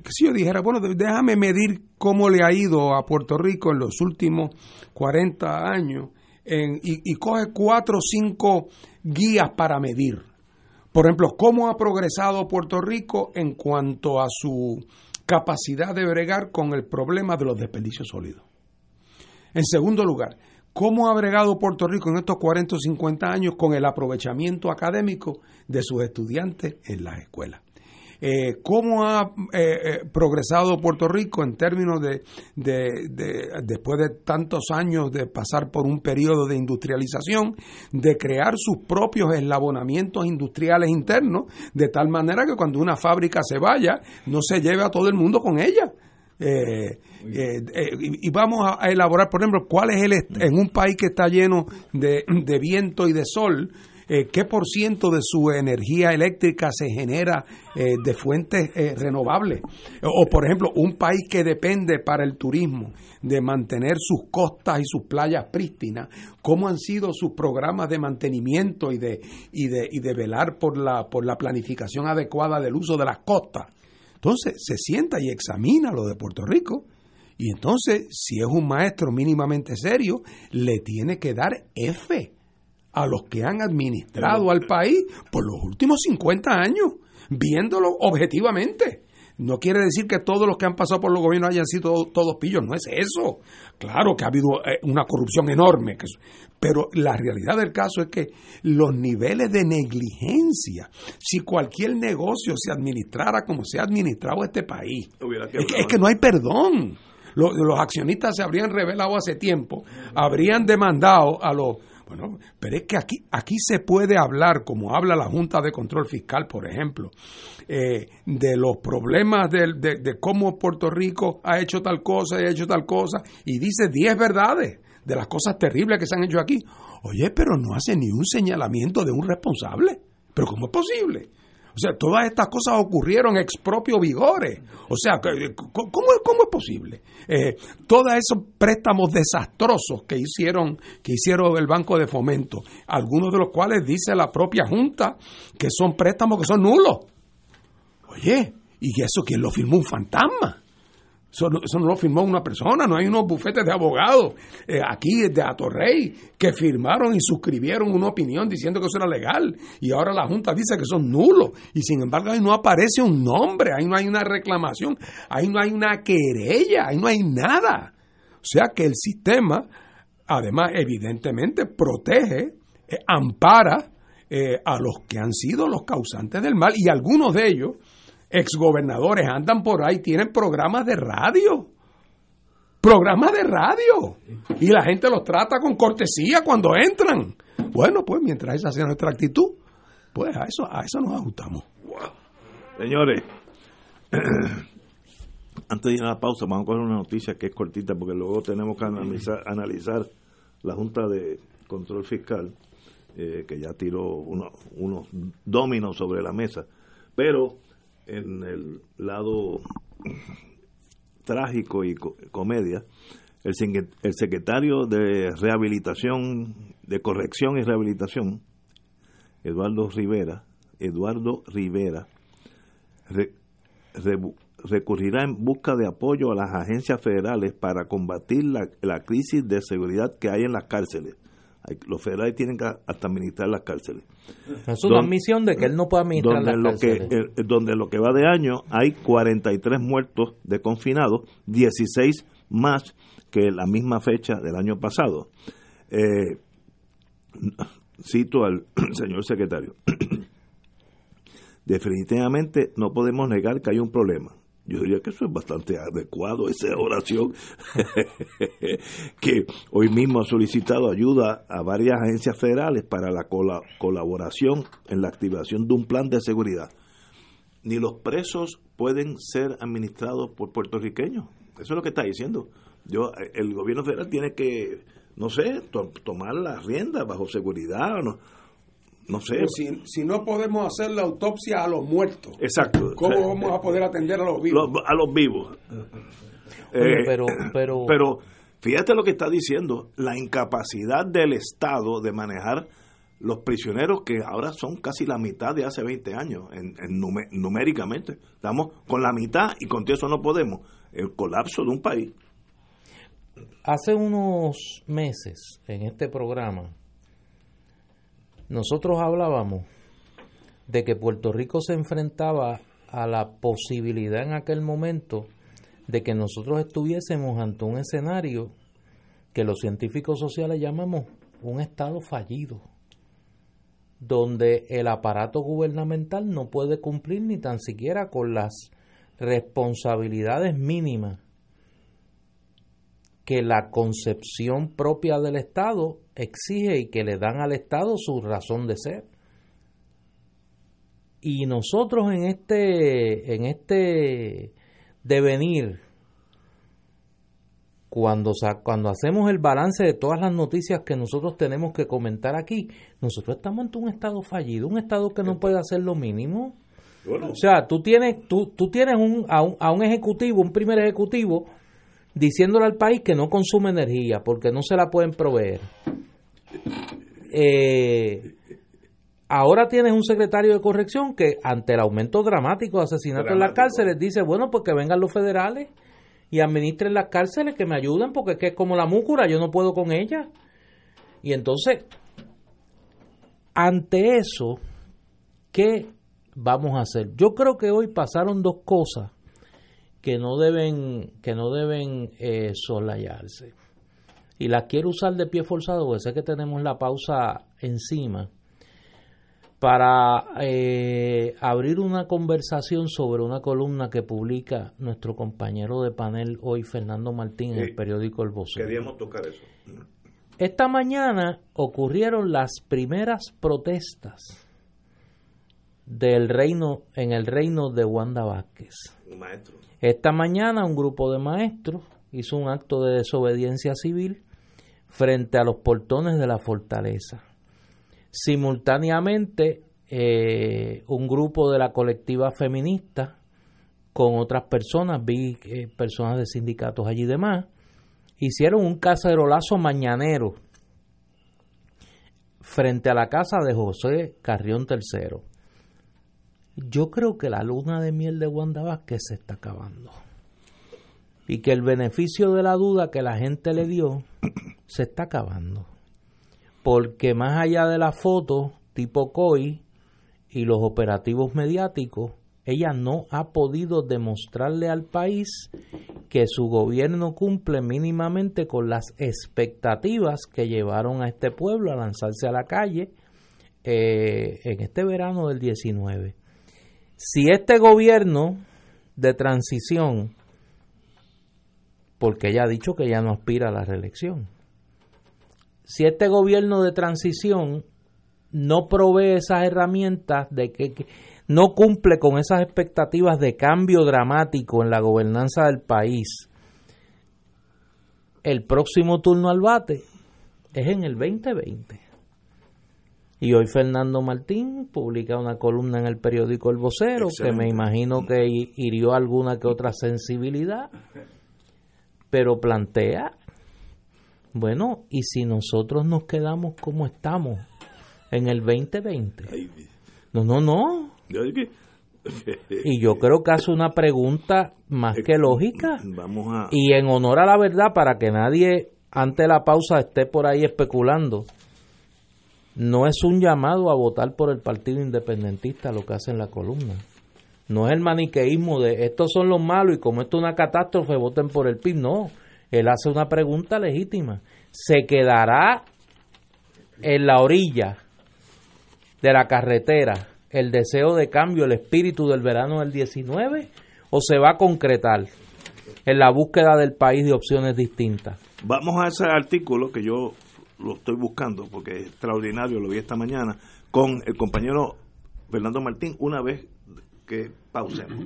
si yo dijera, bueno, déjame medir cómo le ha ido a Puerto Rico en los últimos 40 años y, y coge cuatro o cinco guías para medir. Por ejemplo, cómo ha progresado Puerto Rico en cuanto a su capacidad de bregar con el problema de los desperdicios sólidos. En segundo lugar, cómo ha bregado Puerto Rico en estos 40 o 50 años con el aprovechamiento académico de sus estudiantes en las escuelas. Eh, cómo ha eh, eh, progresado Puerto Rico en términos de, después de tantos años de pasar por un periodo de industrialización, de crear sus propios eslabonamientos industriales internos, de tal manera que cuando una fábrica se vaya, no se lleve a todo el mundo con ella. y, vamos a, elaborar, por ejemplo, cuál es el en un país que está lleno de, de viento y de sol, eh, qué por ciento de su energía eléctrica se genera eh, de fuentes eh, renovables. O, por ejemplo, un país que depende para el turismo de mantener sus costas y sus playas prístinas, cómo han sido sus programas de mantenimiento y de, y de, y de velar por la, por la planificación adecuada del uso de las costas. Entonces, se sienta y examina lo de Puerto Rico. Y entonces, si es un maestro mínimamente serio, le tiene que dar F a los que han administrado al país por los últimos 50 años, viéndolo objetivamente. No quiere decir que todos los que han pasado por los gobiernos hayan sido todos, pillos, no es eso. Claro que ha habido eh, una corrupción enorme, pero la realidad del caso es que los niveles de negligencia, si cualquier negocio se administrara como se ha administrado este país, es que, no hay perdón. Los, los accionistas se habrían revelado hace tiempo, habrían demandado a los bueno, pero es que aquí, aquí se puede hablar, como habla la Junta de Control Fiscal, por ejemplo, eh, de los problemas de, de, cómo Puerto Rico ha hecho tal cosa y ha hecho tal cosa, y dice 10 verdades de las cosas terribles que se han hecho aquí. Oye, pero no hace ni un señalamiento de un responsable. ¿Pero cómo es posible? O sea, todas estas cosas ocurrieron ex propio vigores. O sea, ¿cómo, cómo es posible? Eh, todos esos préstamos desastrosos que hicieron, que hicieron el Banco de Fomento, algunos de los cuales dice la propia Junta que son préstamos que son nulos. Oye, ¿y eso quién lo firmó? Un fantasma. Eso no, lo firmó una persona, no hay unos bufetes de abogados eh, aquí de Atorrey que firmaron y suscribieron una opinión diciendo que eso era legal y ahora la Junta dice que son nulos y sin embargo ahí no aparece un nombre, ahí no hay una reclamación, ahí no hay una querella, ahí no hay nada. O sea que el sistema, además, evidentemente protege, eh, ampara eh, a los que han sido los causantes del mal y algunos de ellos exgobernadores andan por ahí, tienen programas de radio. Programas de radio. Y la gente los trata con cortesía cuando entran. Bueno, pues mientras esa sea nuestra actitud, pues a eso, a eso nos ajustamos. Señores, antes de ir a la pausa, vamos a coger una noticia que es cortita porque luego tenemos que analizar, analizar la Junta de Control Fiscal, eh, que ya tiró unos, unos dominos sobre la mesa. Pero en el lado trágico y comedia, el, secretario de Rehabilitación, de Corrección y Rehabilitación, Eduardo Rivera, Eduardo Rivera, recurrirá en busca de apoyo a las agencias federales para combatir la, la crisis de seguridad que hay en las cárceles. Los federales tienen que hasta administrar las cárceles. Es una admisión de que él no puede administrar donde las lo cárceles. Que, eh, donde lo que va de año hay 43 muertos de confinados, 16 más que la misma fecha del año pasado. Eh, cito al señor secretario. Definitivamente no podemos negar que hay un problema. Yo diría que eso es bastante adecuado, esa oración, que hoy mismo ha solicitado ayuda a varias agencias federales para la colaboración en la activación de un plan de seguridad. Ni los presos pueden ser administrados por puertorriqueños. Eso es lo que está diciendo. Yo, el gobierno federal tiene que, no sé, tomar las riendas bajo seguridad. No, no sé. Si, si, no podemos hacer la autopsia a los muertos, exacto. ¿cómo vamos a poder atender a los vivos? a los vivos. Oye, pero, pero, pero fíjate lo que está diciendo, la incapacidad del Estado de manejar los prisioneros que ahora son casi la mitad de hace 20 años, en, en numéricamente. Estamos con la mitad y con eso no podemos. El colapso de un país. Hace unos meses en este programa nosotros hablábamos de que Puerto Rico se enfrentaba a la posibilidad en aquel momento de que nosotros estuviésemos ante un escenario que los científicos sociales llamamos un estado fallido, donde el aparato gubernamental no puede cumplir ni tan siquiera con las responsabilidades mínimas que la concepción propia del Estado exige y que le dan al Estado su razón de ser. Y nosotros en este, en este devenir, cuando, cuando hacemos el balance de todas las noticias que nosotros tenemos que comentar aquí, nosotros estamos ante un Estado fallido, un Estado que no puede hacer lo mínimo. O sea, tú tienes, tú, tú tienes un, a, un, a un ejecutivo, un primer ejecutivo, diciéndole al país que no consume energía porque no se la pueden proveer. Eh, ahora tienes un secretario de corrección que ante el aumento dramático de asesinatos en las cárceles dice, bueno, pues que vengan los federales y administren las cárceles, que me ayuden porque es que es como la múcura, yo no puedo con ella. Y entonces, ante eso, ¿qué vamos a hacer? Yo creo que hoy pasaron dos cosas que no deben, que no deben eh, solayarse. Y las quiero usar de pie forzado porque sé que tenemos la pausa encima para eh, abrir una conversación sobre una columna que publica nuestro compañero de panel hoy, Fernando Martín, en el periódico El Vocero. Queríamos tocar eso. Esta mañana ocurrieron las primeras protestas del reino en el reino de Wanda Vázquez. Maestro. Esta mañana un grupo de maestros hizo un acto de desobediencia civil frente a los portones de la fortaleza. Simultáneamente, eh, un grupo de la colectiva feminista con otras personas, vi eh, personas de sindicatos allí demás, hicieron un cacerolazo mañanero frente a la casa de José Carrión III. Yo creo que la luna de miel de Wanda Vázquez se está acabando. Y que el beneficio de la duda que la gente le dio se está acabando. Porque más allá de la foto tipo COI y los operativos mediáticos, ella no ha podido demostrarle al país que su gobierno cumple mínimamente con las expectativas que llevaron a este pueblo a lanzarse a la calle eh, en este verano del 19 si este gobierno de transición, porque ella ha dicho que ya no aspira a la reelección, si este gobierno de transición no provee esas herramientas de que, no cumple con esas expectativas de cambio dramático en la gobernanza del país, el próximo turno al bate es en el 2020. Y hoy Fernando Martín publica una columna en el periódico El Vocero Excelente. que me imagino que hirió alguna que otra sensibilidad, pero plantea, bueno, ¿y si nosotros nos quedamos como estamos en el 2020? No, no, no. Y yo creo que hace una pregunta más que lógica. Vamos a. Y en honor a la verdad, para que nadie ante la pausa esté por ahí especulando, no es un llamado a votar por el Partido Independentista lo que hace en la columna. No es el maniqueísmo de estos son los malos y como esto es una catástrofe, voten por el PIB. No, él hace una pregunta legítima. ¿Se quedará en la orilla de la carretera el deseo de cambio, el espíritu del verano del 19 o se va a concretar en la búsqueda del país de opciones distintas? Vamos a ese artículo que yo lo estoy buscando porque es extraordinario, lo vi esta mañana, con el compañero Fernando Martín, una vez que pausemos.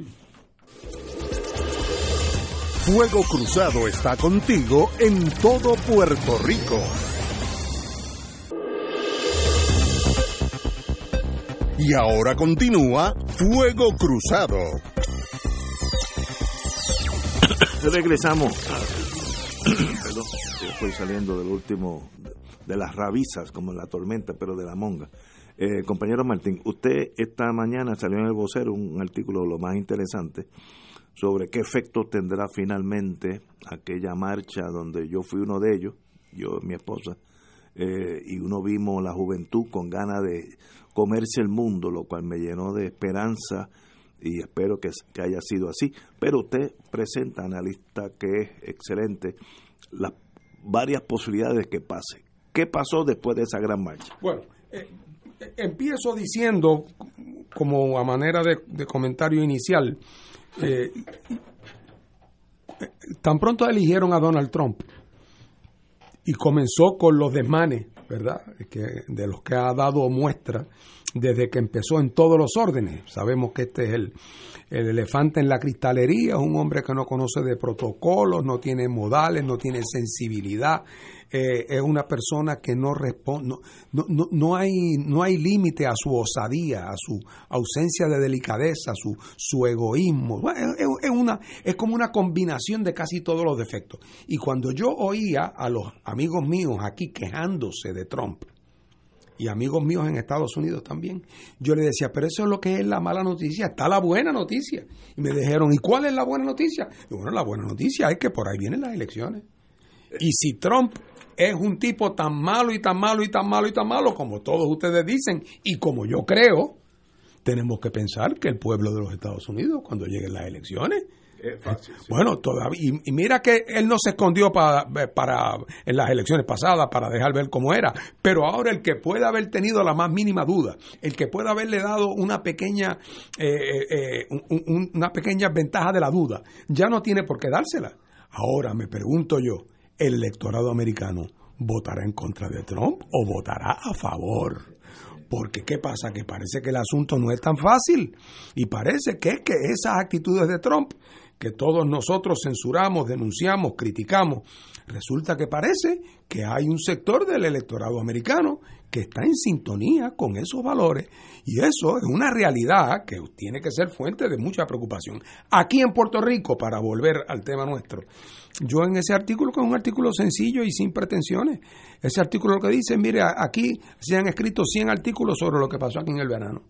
Fuego Cruzado está contigo en todo Puerto Rico. Y ahora continúa Fuego Cruzado. Regresamos. Perdón, yo estoy saliendo del último, de las rabizas, como en la tormenta, pero de la monga. Eh, compañero Martín, usted esta mañana salió en el vocero un artículo lo más interesante sobre qué efecto tendrá finalmente aquella marcha donde yo fui uno de ellos, yo y mi esposa, eh, y uno vimos la juventud con ganas de comerse el mundo, lo cual me llenó de esperanza y espero que, que haya sido así. Pero usted presenta, analista, que es excelente, las varias posibilidades que pase. ¿Qué pasó después de esa gran marcha? Bueno, eh, eh, empiezo diciendo, como a manera de, comentario inicial, eh, tan pronto eligieron a Donald Trump y comenzó con los desmanes, ¿verdad? De los que ha dado muestra desde que empezó en todos los órdenes. Sabemos que este es el, el elefante en la cristalería, es un hombre que no conoce de protocolos, no tiene modales, no tiene sensibilidad, eh, es una persona que no responde, no, no, no hay, no hay límite a su osadía, a su ausencia de delicadeza, su, su egoísmo. Es una, es como una combinación de casi todos los defectos. Y cuando yo oía a los amigos míos aquí quejándose de Trump, y amigos míos en Estados Unidos también, yo le decía, pero eso es lo que es la mala noticia, está la buena noticia. Y me dijeron, ¿y cuál es la buena noticia? Y bueno, la buena noticia es que por ahí vienen las elecciones. Y si Trump es un tipo tan malo y tan malo y tan malo y tan malo como todos ustedes dicen y como yo creo, tenemos que pensar que el pueblo de los Estados Unidos, cuando lleguen las elecciones, bueno, todavía, y, mira que él no se escondió para, para en las elecciones pasadas para dejar ver cómo era, pero ahora el que puede haber tenido la más mínima duda, el que puede haberle dado una pequeña eh, eh, un, una pequeña ventaja de la duda, ya no tiene por qué dársela. Ahora me pregunto yo, ¿el electorado americano votará en contra de Trump o votará a favor? Porque ¿qué pasa? Que parece que el asunto no es tan fácil y parece que que esas actitudes de Trump que todos nosotros censuramos, denunciamos, criticamos, resulta que parece que hay un sector del electorado americano que está en sintonía con esos valores y eso es una realidad que tiene que ser fuente de mucha preocupación. Aquí en Puerto Rico, para volver al tema nuestro, yo en ese artículo, que es un artículo sencillo y sin pretensiones, ese artículo lo que dice, mire, aquí se han escrito 100 artículos sobre lo que pasó aquí en el verano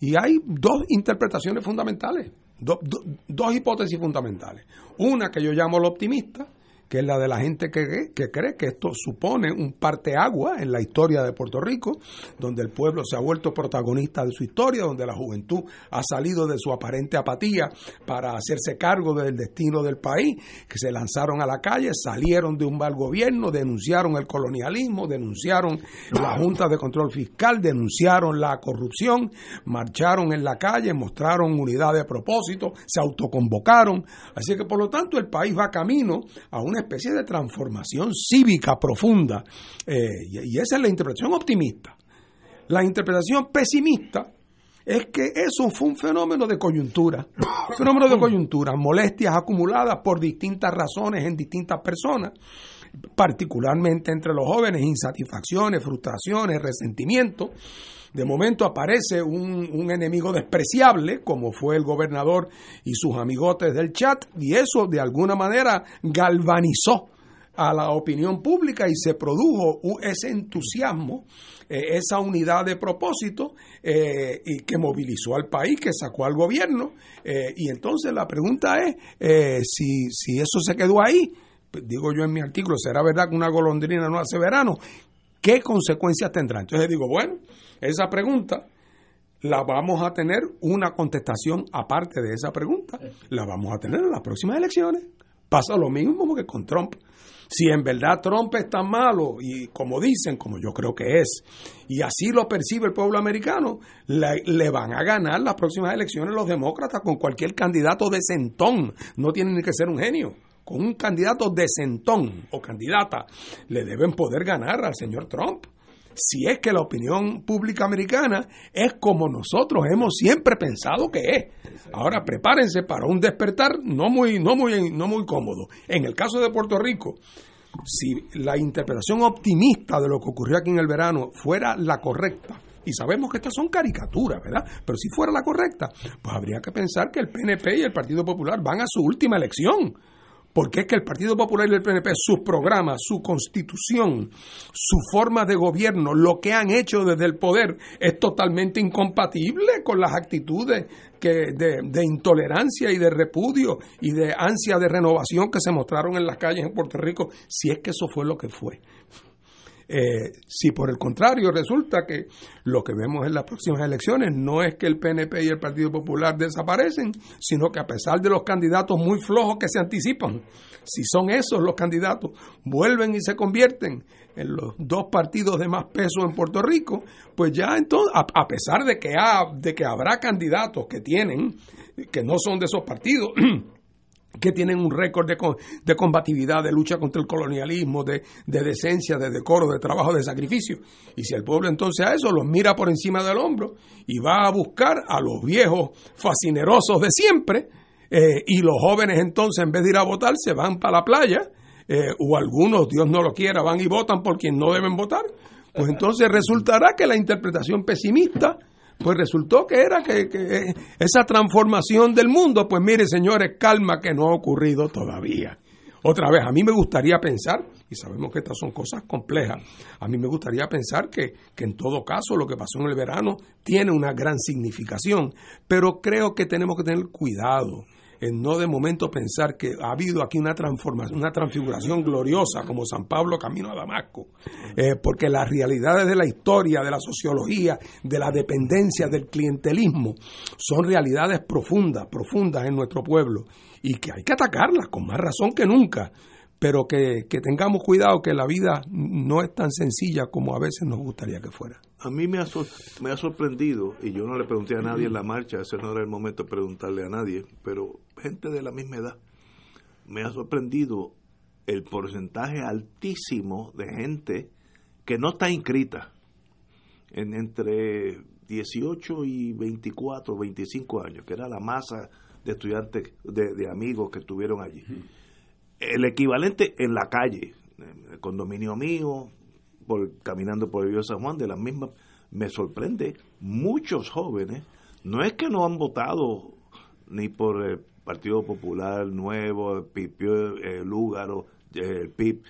y hay dos interpretaciones fundamentales. Do, do, dos hipótesis fundamentales. Una que yo llamo la optimista, que es la de la gente que, que, cree que esto supone un parteagua en la historia de Puerto Rico, donde el pueblo se ha vuelto protagonista de su historia, donde la juventud ha salido de su aparente apatía para hacerse cargo del destino del país, que se lanzaron a la calle, salieron de un mal gobierno, denunciaron el colonialismo, denunciaron la Junta de Control Fiscal, denunciaron la corrupción, marcharon en la calle, mostraron unidad de propósito, se autoconvocaron. Así que por lo tanto el país va camino a una especie de transformación cívica profunda. Eh, y, y esa es la interpretación optimista. La interpretación pesimista es que eso fue un fenómeno de coyuntura, fenómeno de coyuntura, molestias acumuladas por distintas razones en distintas personas, particularmente entre los jóvenes, insatisfacciones, frustraciones, resentimientos. De momento aparece un, un, enemigo despreciable, como fue el gobernador y sus amigotes del chat, y eso de alguna manera galvanizó a la opinión pública y se produjo ese entusiasmo, eh, esa unidad de propósito eh, y que movilizó al país, que sacó al gobierno. Eh, y entonces la pregunta es si, si eso se quedó ahí. Pues digo yo en mi artículo, ¿será verdad que una golondrina no hace verano? ¿Qué consecuencias tendrá? Entonces digo, bueno, esa pregunta la vamos a tener una contestación aparte de esa pregunta, la vamos a tener en las próximas elecciones. Pasa lo mismo que con Trump. Si en verdad Trump es tan malo y como dicen, como yo creo que es, y así lo percibe el pueblo americano, le, van a ganar las próximas elecciones los demócratas con cualquier candidato de centón. No tienen ni que ser un genio. Con un candidato de centón o candidata le deben poder ganar al señor Trump si es que la opinión pública americana es como nosotros hemos siempre pensado que es. Ahora prepárense para un despertar no muy, no muy, no muy cómodo. En el caso de Puerto Rico, si la interpretación optimista de lo que ocurrió aquí en el verano fuera la correcta, y sabemos que estas son caricaturas, ¿verdad? Pero si fuera la correcta, pues habría que pensar que el PNP y el Partido Popular van a su última elección porque es que el Partido Popular y el PNP, sus programas, su constitución, su forma de gobierno, lo que han hecho desde el poder, es totalmente incompatible con las actitudes de, de, intolerancia y de repudio y de ansia de renovación que se mostraron en las calles en Puerto Rico, si es que eso fue lo que fue. Eh, si por el contrario resulta que lo que vemos en las próximas elecciones no es que el PNP y el Partido Popular desaparecen, sino que a pesar de los candidatos muy flojos que se anticipan, si son esos los candidatos, vuelven y se convierten en los dos partidos de más peso en Puerto Rico, pues ya entonces, a, pesar de que, ha, de que habrá candidatos que tienen, que no son de esos partidos, que tienen un récord de, de, combatividad, de lucha contra el colonialismo, de, de, decencia, de decoro, de trabajo, de sacrificio. Y si el pueblo entonces a eso los mira por encima del hombro y va a buscar a los viejos fascinerosos de siempre, eh, y los jóvenes entonces en vez de ir a votar se van para la playa, eh, o algunos, Dios no lo quiera, van y votan por quien no deben votar, pues entonces resultará que la interpretación pesimista pues resultó que era que, esa transformación del mundo, pues mire señores, calma que no ha ocurrido todavía. Otra vez, a mí me gustaría pensar, y sabemos que estas son cosas complejas, a mí me gustaría pensar que, que, en todo caso lo que pasó en el verano tiene una gran significación, pero creo que tenemos que tener cuidado en no de momento pensar que ha habido aquí una transformación, una transfiguración gloriosa como San Pablo camino a Damasco, eh, porque las realidades de la historia, de la sociología, de la dependencia, del clientelismo, son realidades profundas, profundas en nuestro pueblo y que hay que atacarlas con más razón que nunca pero que, tengamos cuidado que la vida no es tan sencilla como a veces nos gustaría que fuera. A mí me ha, me ha sorprendido, y yo no le pregunté a nadie en la marcha, ese no era el momento de preguntarle a nadie, pero gente de la misma edad, me ha sorprendido el porcentaje altísimo de gente que no está inscrita en entre 18 y 24, 25 años, que era la masa de estudiantes, de, de amigos que estuvieron allí el equivalente en la calle, el condominio mío, por, caminando por el río San Juan, de la misma, me sorprende, muchos jóvenes, no es que no han votado ni por el Partido Popular Nuevo, el Pipio, el Lúgaro, el PIP,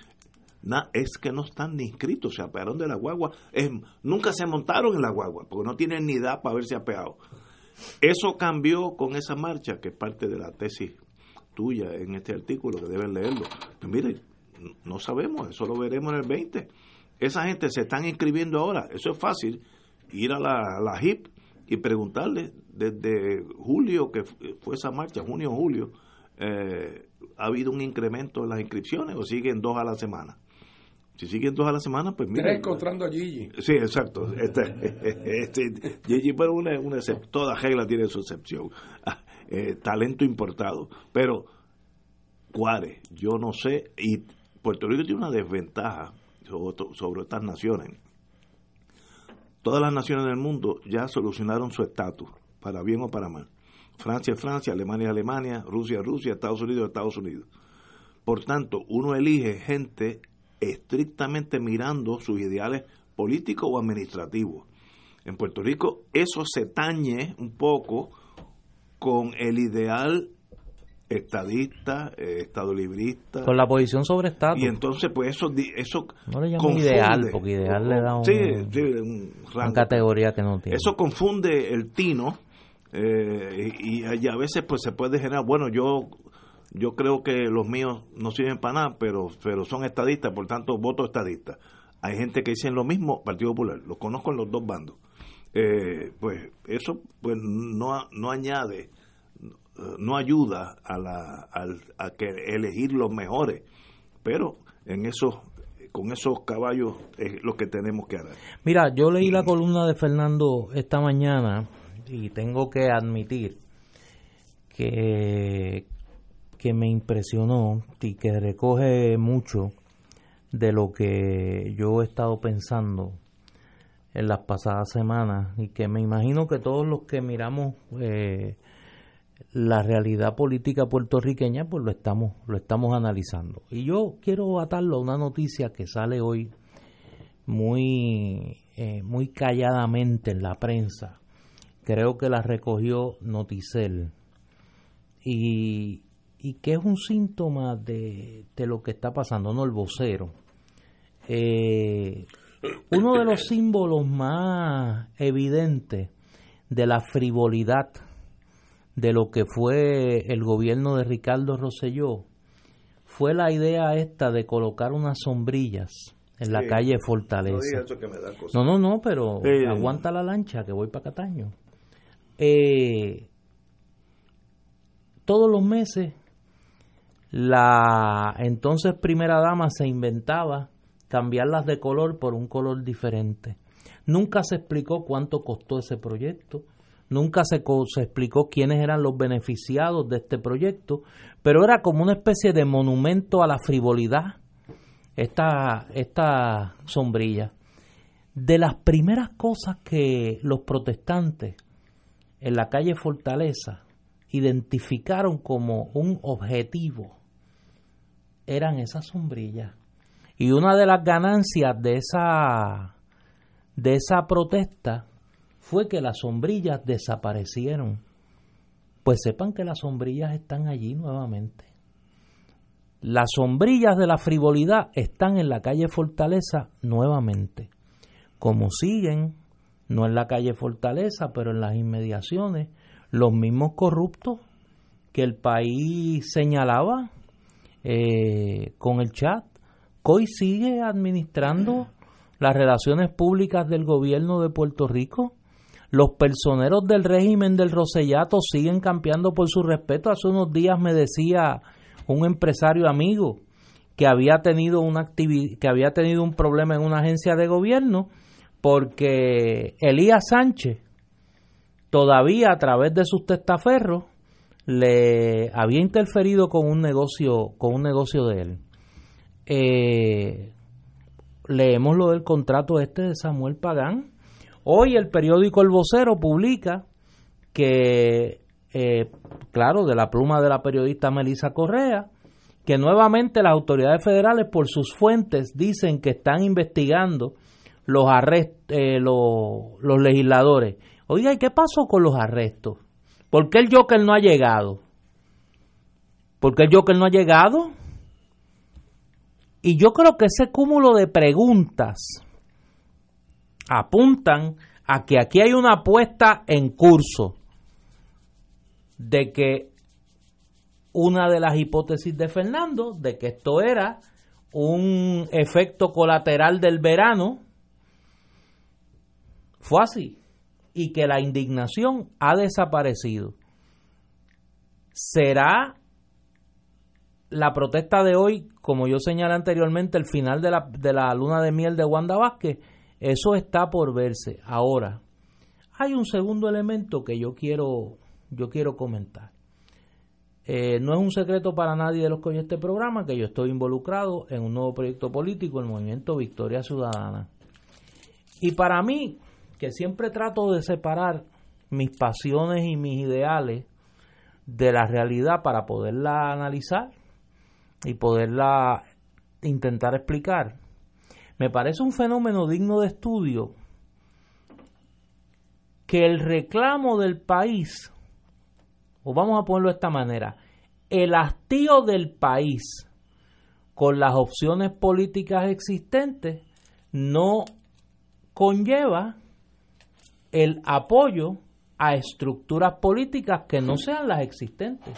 es que no están ni inscritos, se apearon de la guagua, nunca se montaron en la guagua, porque no tienen ni edad para haberse apeado. Eso cambió con esa marcha, que es parte de la tesis tuya en este artículo, que deben leerlo. Pues mire, no sabemos, eso lo veremos en el 20. Esa gente se están inscribiendo ahora, eso es fácil, ir a la, la HIP y preguntarle desde julio, que fue esa marcha, junio, julio, eh, ha habido un incremento en las inscripciones o siguen dos a la semana. Si siguen dos a la semana, pues mira. Tres encontrando a Gigi. Sí, exacto. Este, este, Gigi, pero una, una toda regla tiene su excepción. Eh, talento importado. Pero, ¿cuáles? Yo no sé. Y Puerto Rico tiene una desventaja sobre, sobre estas naciones. Todas las naciones del mundo ya solucionaron su estatus, para bien o para mal. Francia es Francia, Alemania es Alemania, Rusia es Rusia, Estados Unidos es Estados Unidos. Por tanto, uno elige gente estrictamente mirando sus ideales políticos o administrativos. En Puerto Rico eso se tañe un poco con el ideal estadista, eh, estado librista. Con la posición sobre Estado. Y entonces, pues eso. eso no le llamo ideal, porque ideal le da un, una categoría que no tiene. Eso confunde el tino. Eh, y, y, a veces pues se puede generar, bueno, yo yo creo que los míos no sirven para nada, pero, pero son estadistas, por tanto voto estadista. Hay gente que dice lo mismo, Partido Popular, lo conozco en los dos bandos. Eh, pues eso pues no, no añade, no ayuda a, la, a, que elegir los mejores, pero en esos con esos caballos es lo que tenemos que hacer. Mira, yo leí la columna de Fernando esta mañana y tengo que admitir que, que me impresionó y que recoge mucho de lo que yo he estado pensando en las pasadas semanas y que me imagino que todos los que miramos eh, la realidad política puertorriqueña pues lo estamos lo estamos analizando. Y yo quiero atarlo a una noticia que sale hoy muy eh, muy calladamente en la prensa. Creo que la recogió Noticel. Y, y que es un síntoma de, lo que está pasando, no el vocero. Eh, uno de los símbolos más evidentes de la frivolidad de lo que fue el gobierno de Ricardo Rosselló fue la idea esta de colocar unas sombrillas en la calle Fortaleza. No, no, no, pero aguanta la lancha que voy para Cataño. Eh, todos los meses la entonces primera dama se inventaba cambiarlas de color por un color diferente. Nunca se explicó cuánto costó ese proyecto, nunca se, se, explicó quiénes eran los beneficiados de este proyecto, pero era como una especie de monumento a la frivolidad, esta, esta sombrilla. De las primeras cosas que los protestantes en la calle Fortaleza identificaron como un objetivo eran esas sombrillas. Y una de las ganancias de esa, de esa protesta fue que las sombrillas desaparecieron. Pues sepan que las sombrillas están allí nuevamente. Las sombrillas de la frivolidad están en la calle Fortaleza nuevamente. Como siguen, no en la calle Fortaleza, pero en las inmediaciones, los mismos corruptos que el país señalaba eh, con el chat. COI sigue administrando las relaciones públicas del gobierno de Puerto Rico. Los personeros del régimen del Rosellato siguen campeando por su respeto. Hace unos días me decía un empresario amigo que había tenido una que había tenido un problema en una agencia de gobierno porque Elías Sánchez todavía a través de sus testaferros le había interferido con un negocio con un negocio de él eh, leemos lo del contrato este de Samuel Pagán hoy el periódico El Vocero publica que eh, claro de la pluma de la periodista Melissa Correa que nuevamente las autoridades federales por sus fuentes dicen que están investigando los arrestos eh, los, los legisladores Oiga, ¿y qué pasó con los arrestos? ¿Por qué el Joker no ha llegado? ¿Por qué el Joker no ha llegado? Y yo creo que ese cúmulo de preguntas apuntan a que aquí hay una apuesta en curso de que una de las hipótesis de Fernando, de que esto era un efecto colateral del verano, fue así y que la indignación ha desaparecido. ¿Será la protesta de hoy, como yo señalé anteriormente, el final de la, de la luna de miel de Wanda Vázquez? Eso está por verse. Ahora, hay un segundo elemento que yo quiero, yo quiero comentar. Eh, no es un secreto para nadie de los que oyen este programa que yo estoy involucrado en un nuevo proyecto político, el movimiento Victoria Ciudadana. Y para mí, que siempre trato de separar mis pasiones y mis ideales de la realidad para poderla analizar y poderla intentar explicar. Me parece un fenómeno digno de estudio que el reclamo del país, o vamos a ponerlo de esta manera, el hastío del país con las opciones políticas existentes no conlleva el apoyo a estructuras políticas que no sean las existentes.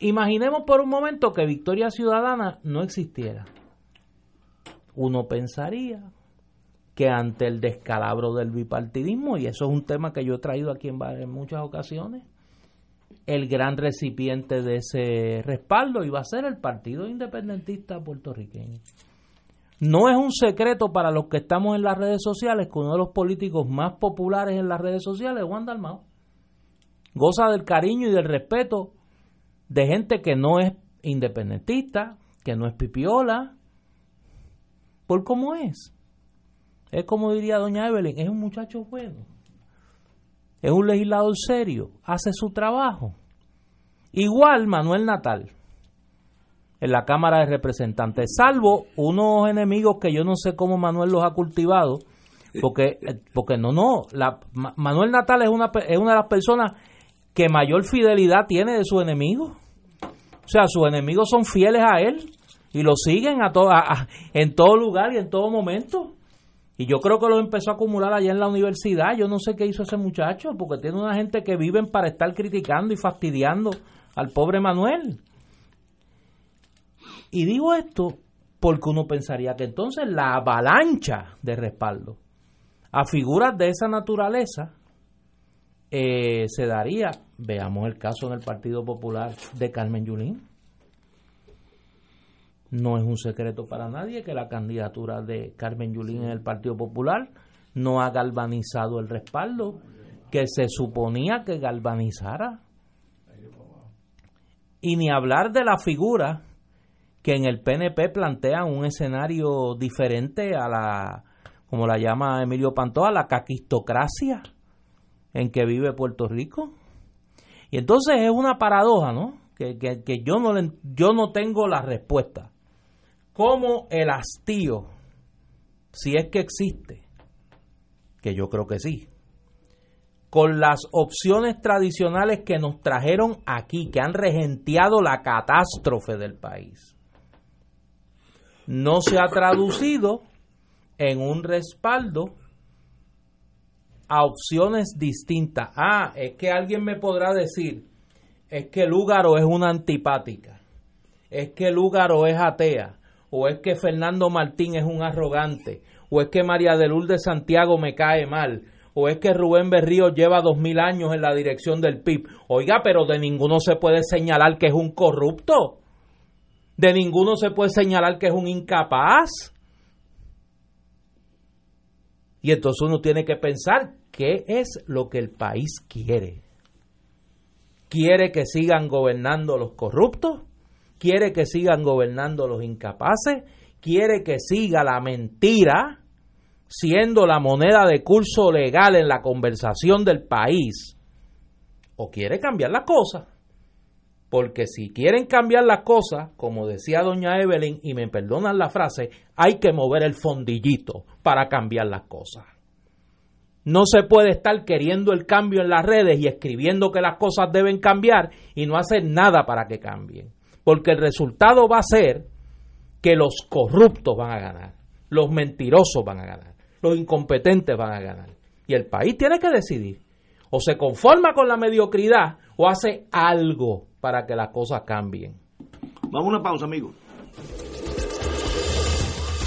Imaginemos por un momento que Victoria Ciudadana no existiera. Uno pensaría que ante el descalabro del bipartidismo, y eso es un tema que yo he traído aquí en, muchas ocasiones, el gran recipiente de ese respaldo iba a ser el Partido Independentista puertorriqueño. No es un secreto para los que estamos en las redes sociales que uno de los políticos más populares en las redes sociales es Juan Dalmao. Goza del cariño y del respeto de gente que no es independentista, que no es pipiola, por cómo es. Es como diría doña Evelyn, es un muchacho bueno, es un legislador serio, hace su trabajo. Igual Manuel Natal en la Cámara de Representantes, salvo unos enemigos que yo no sé cómo Manuel los ha cultivado, porque, porque no, no, la, Manuel Natal es una, es una de las personas que mayor fidelidad tiene de sus enemigos. O sea, sus enemigos son fieles a él y lo siguen a, en todo lugar y en todo momento. Y yo creo que lo empezó a acumular allá en la universidad. Yo no sé qué hizo ese muchacho, porque tiene una gente que viven para estar criticando y fastidiando al pobre Manuel. Y digo esto porque uno pensaría que entonces la avalancha de respaldo a figuras de esa naturaleza eh, se daría, veamos el caso en el Partido Popular de Carmen Yulín. No es un secreto para nadie que la candidatura de Carmen Yulín en el Partido Popular no ha galvanizado el respaldo que se suponía que galvanizara. Y ni hablar de la figura que en el PNP plantean un escenario diferente a la, como la llama Emilio Pantoja, la caquistocracia en que vive Puerto Rico. Y entonces es una paradoja, ¿no? Que, que, yo, no yo no tengo la respuesta. ¿Cómo el hastío, si es que existe, que yo creo que sí, con las opciones tradicionales que nos trajeron aquí, que han regenteado la catástrofe del país, no se ha traducido en un respaldo a opciones distintas. Ah, es que alguien me podrá decir, es que Lúgaro es una antipática, es que Lúgaro es atea, o es que Fernando Martín es un arrogante, o es que María de Lourdes Santiago me cae mal, o es que Rubén Berrío lleva dos mil años en la dirección del PIB. Oiga, pero de ninguno se puede señalar que es un corrupto. De ninguno se puede señalar que es un incapaz. Y entonces uno tiene que pensar qué es lo que el país quiere. ¿Quiere que sigan gobernando los corruptos? quiere que sigan gobernando los incapaces, quiere que siga la mentira siendo la moneda de curso legal en la conversación del país, o quiere cambiar las cosas. Porque si quieren cambiar las cosas, como decía doña Evelyn, y me perdonan la frase, hay que mover el fondillito para cambiar las cosas. No se puede estar queriendo el cambio en las redes y escribiendo que las cosas deben cambiar y no hacer nada para que cambien porque el resultado va a ser que los corruptos van a ganar, los mentirosos van a ganar, los incompetentes van a ganar. Y el país tiene que decidir, o se conforma con la mediocridad o hace algo para que las cosas cambien. Vamos a una pausa, amigo.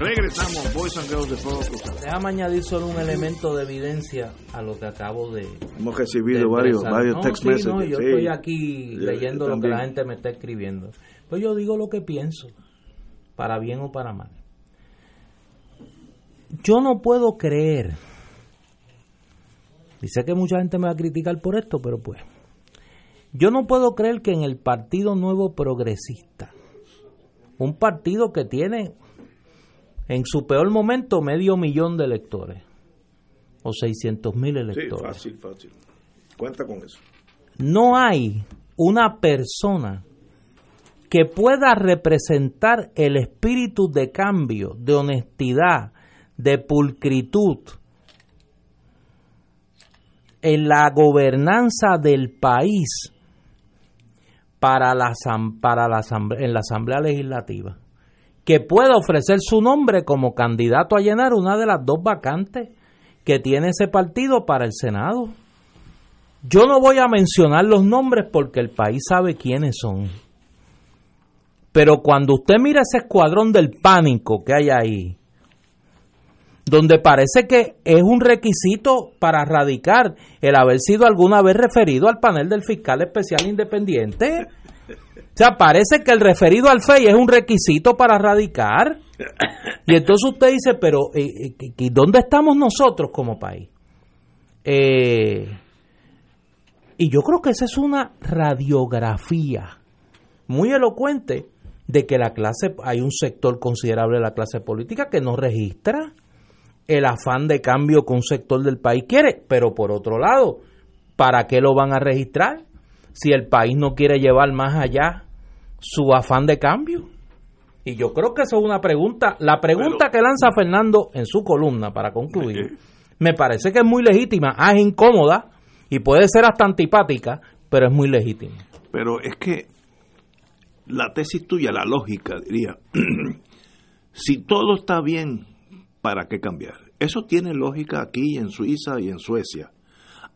Regresamos, Boys and Girls de Fuego Cruzado. Déjame añadir solo un elemento de evidencia a lo que acabo de. Hemos recibido varios, varios text messages. No, yo estoy aquí leyendo lo que la gente me está escribiendo. Pues yo digo lo que pienso para bien o para mal. Yo no puedo creer, y sé que mucha gente me va a criticar por esto, pero pues, yo no puedo creer que en el Partido Nuevo Progresista un partido que tiene en su peor momento medio millón de electores o 600 mil electores. Sí, fácil, fácil. Cuenta con eso. No hay una persona que pueda representar el espíritu de cambio, de honestidad, de pulcritud en la gobernanza del país para la, para la, en la Asamblea Legislativa, que pueda ofrecer su nombre como candidato a llenar una de las dos vacantes que tiene ese partido para el Senado. Yo no voy a mencionar los nombres porque el país sabe quiénes son. Pero cuando usted mira ese escuadrón del pánico que hay ahí, donde parece que es un requisito para radicar el haber sido alguna vez referido al panel del fiscal especial independiente. Sea, parece que el referido al FEI es un requisito para radicar. Y entonces usted dice, pero eh, eh, ¿dónde estamos nosotros como país? Eh, y yo creo que esa es una radiografía muy elocuente de que la clase, hay un sector considerable de la clase política que no registra el afán de cambio que un sector del país quiere, pero por otro lado, ¿para qué lo van a registrar si el país no quiere llevar más allá su afán de cambio? Y yo creo que eso es una pregunta, la pregunta que lanza Fernando en su columna para concluir, me parece que es muy legítima, ah, es incómoda y puede ser hasta antipática, pero es muy legítima. Pero es que la tesis tuya, la lógica, diría, si todo está bien ¿para qué cambiar? Eso tiene lógica aquí en Suiza y en Suecia.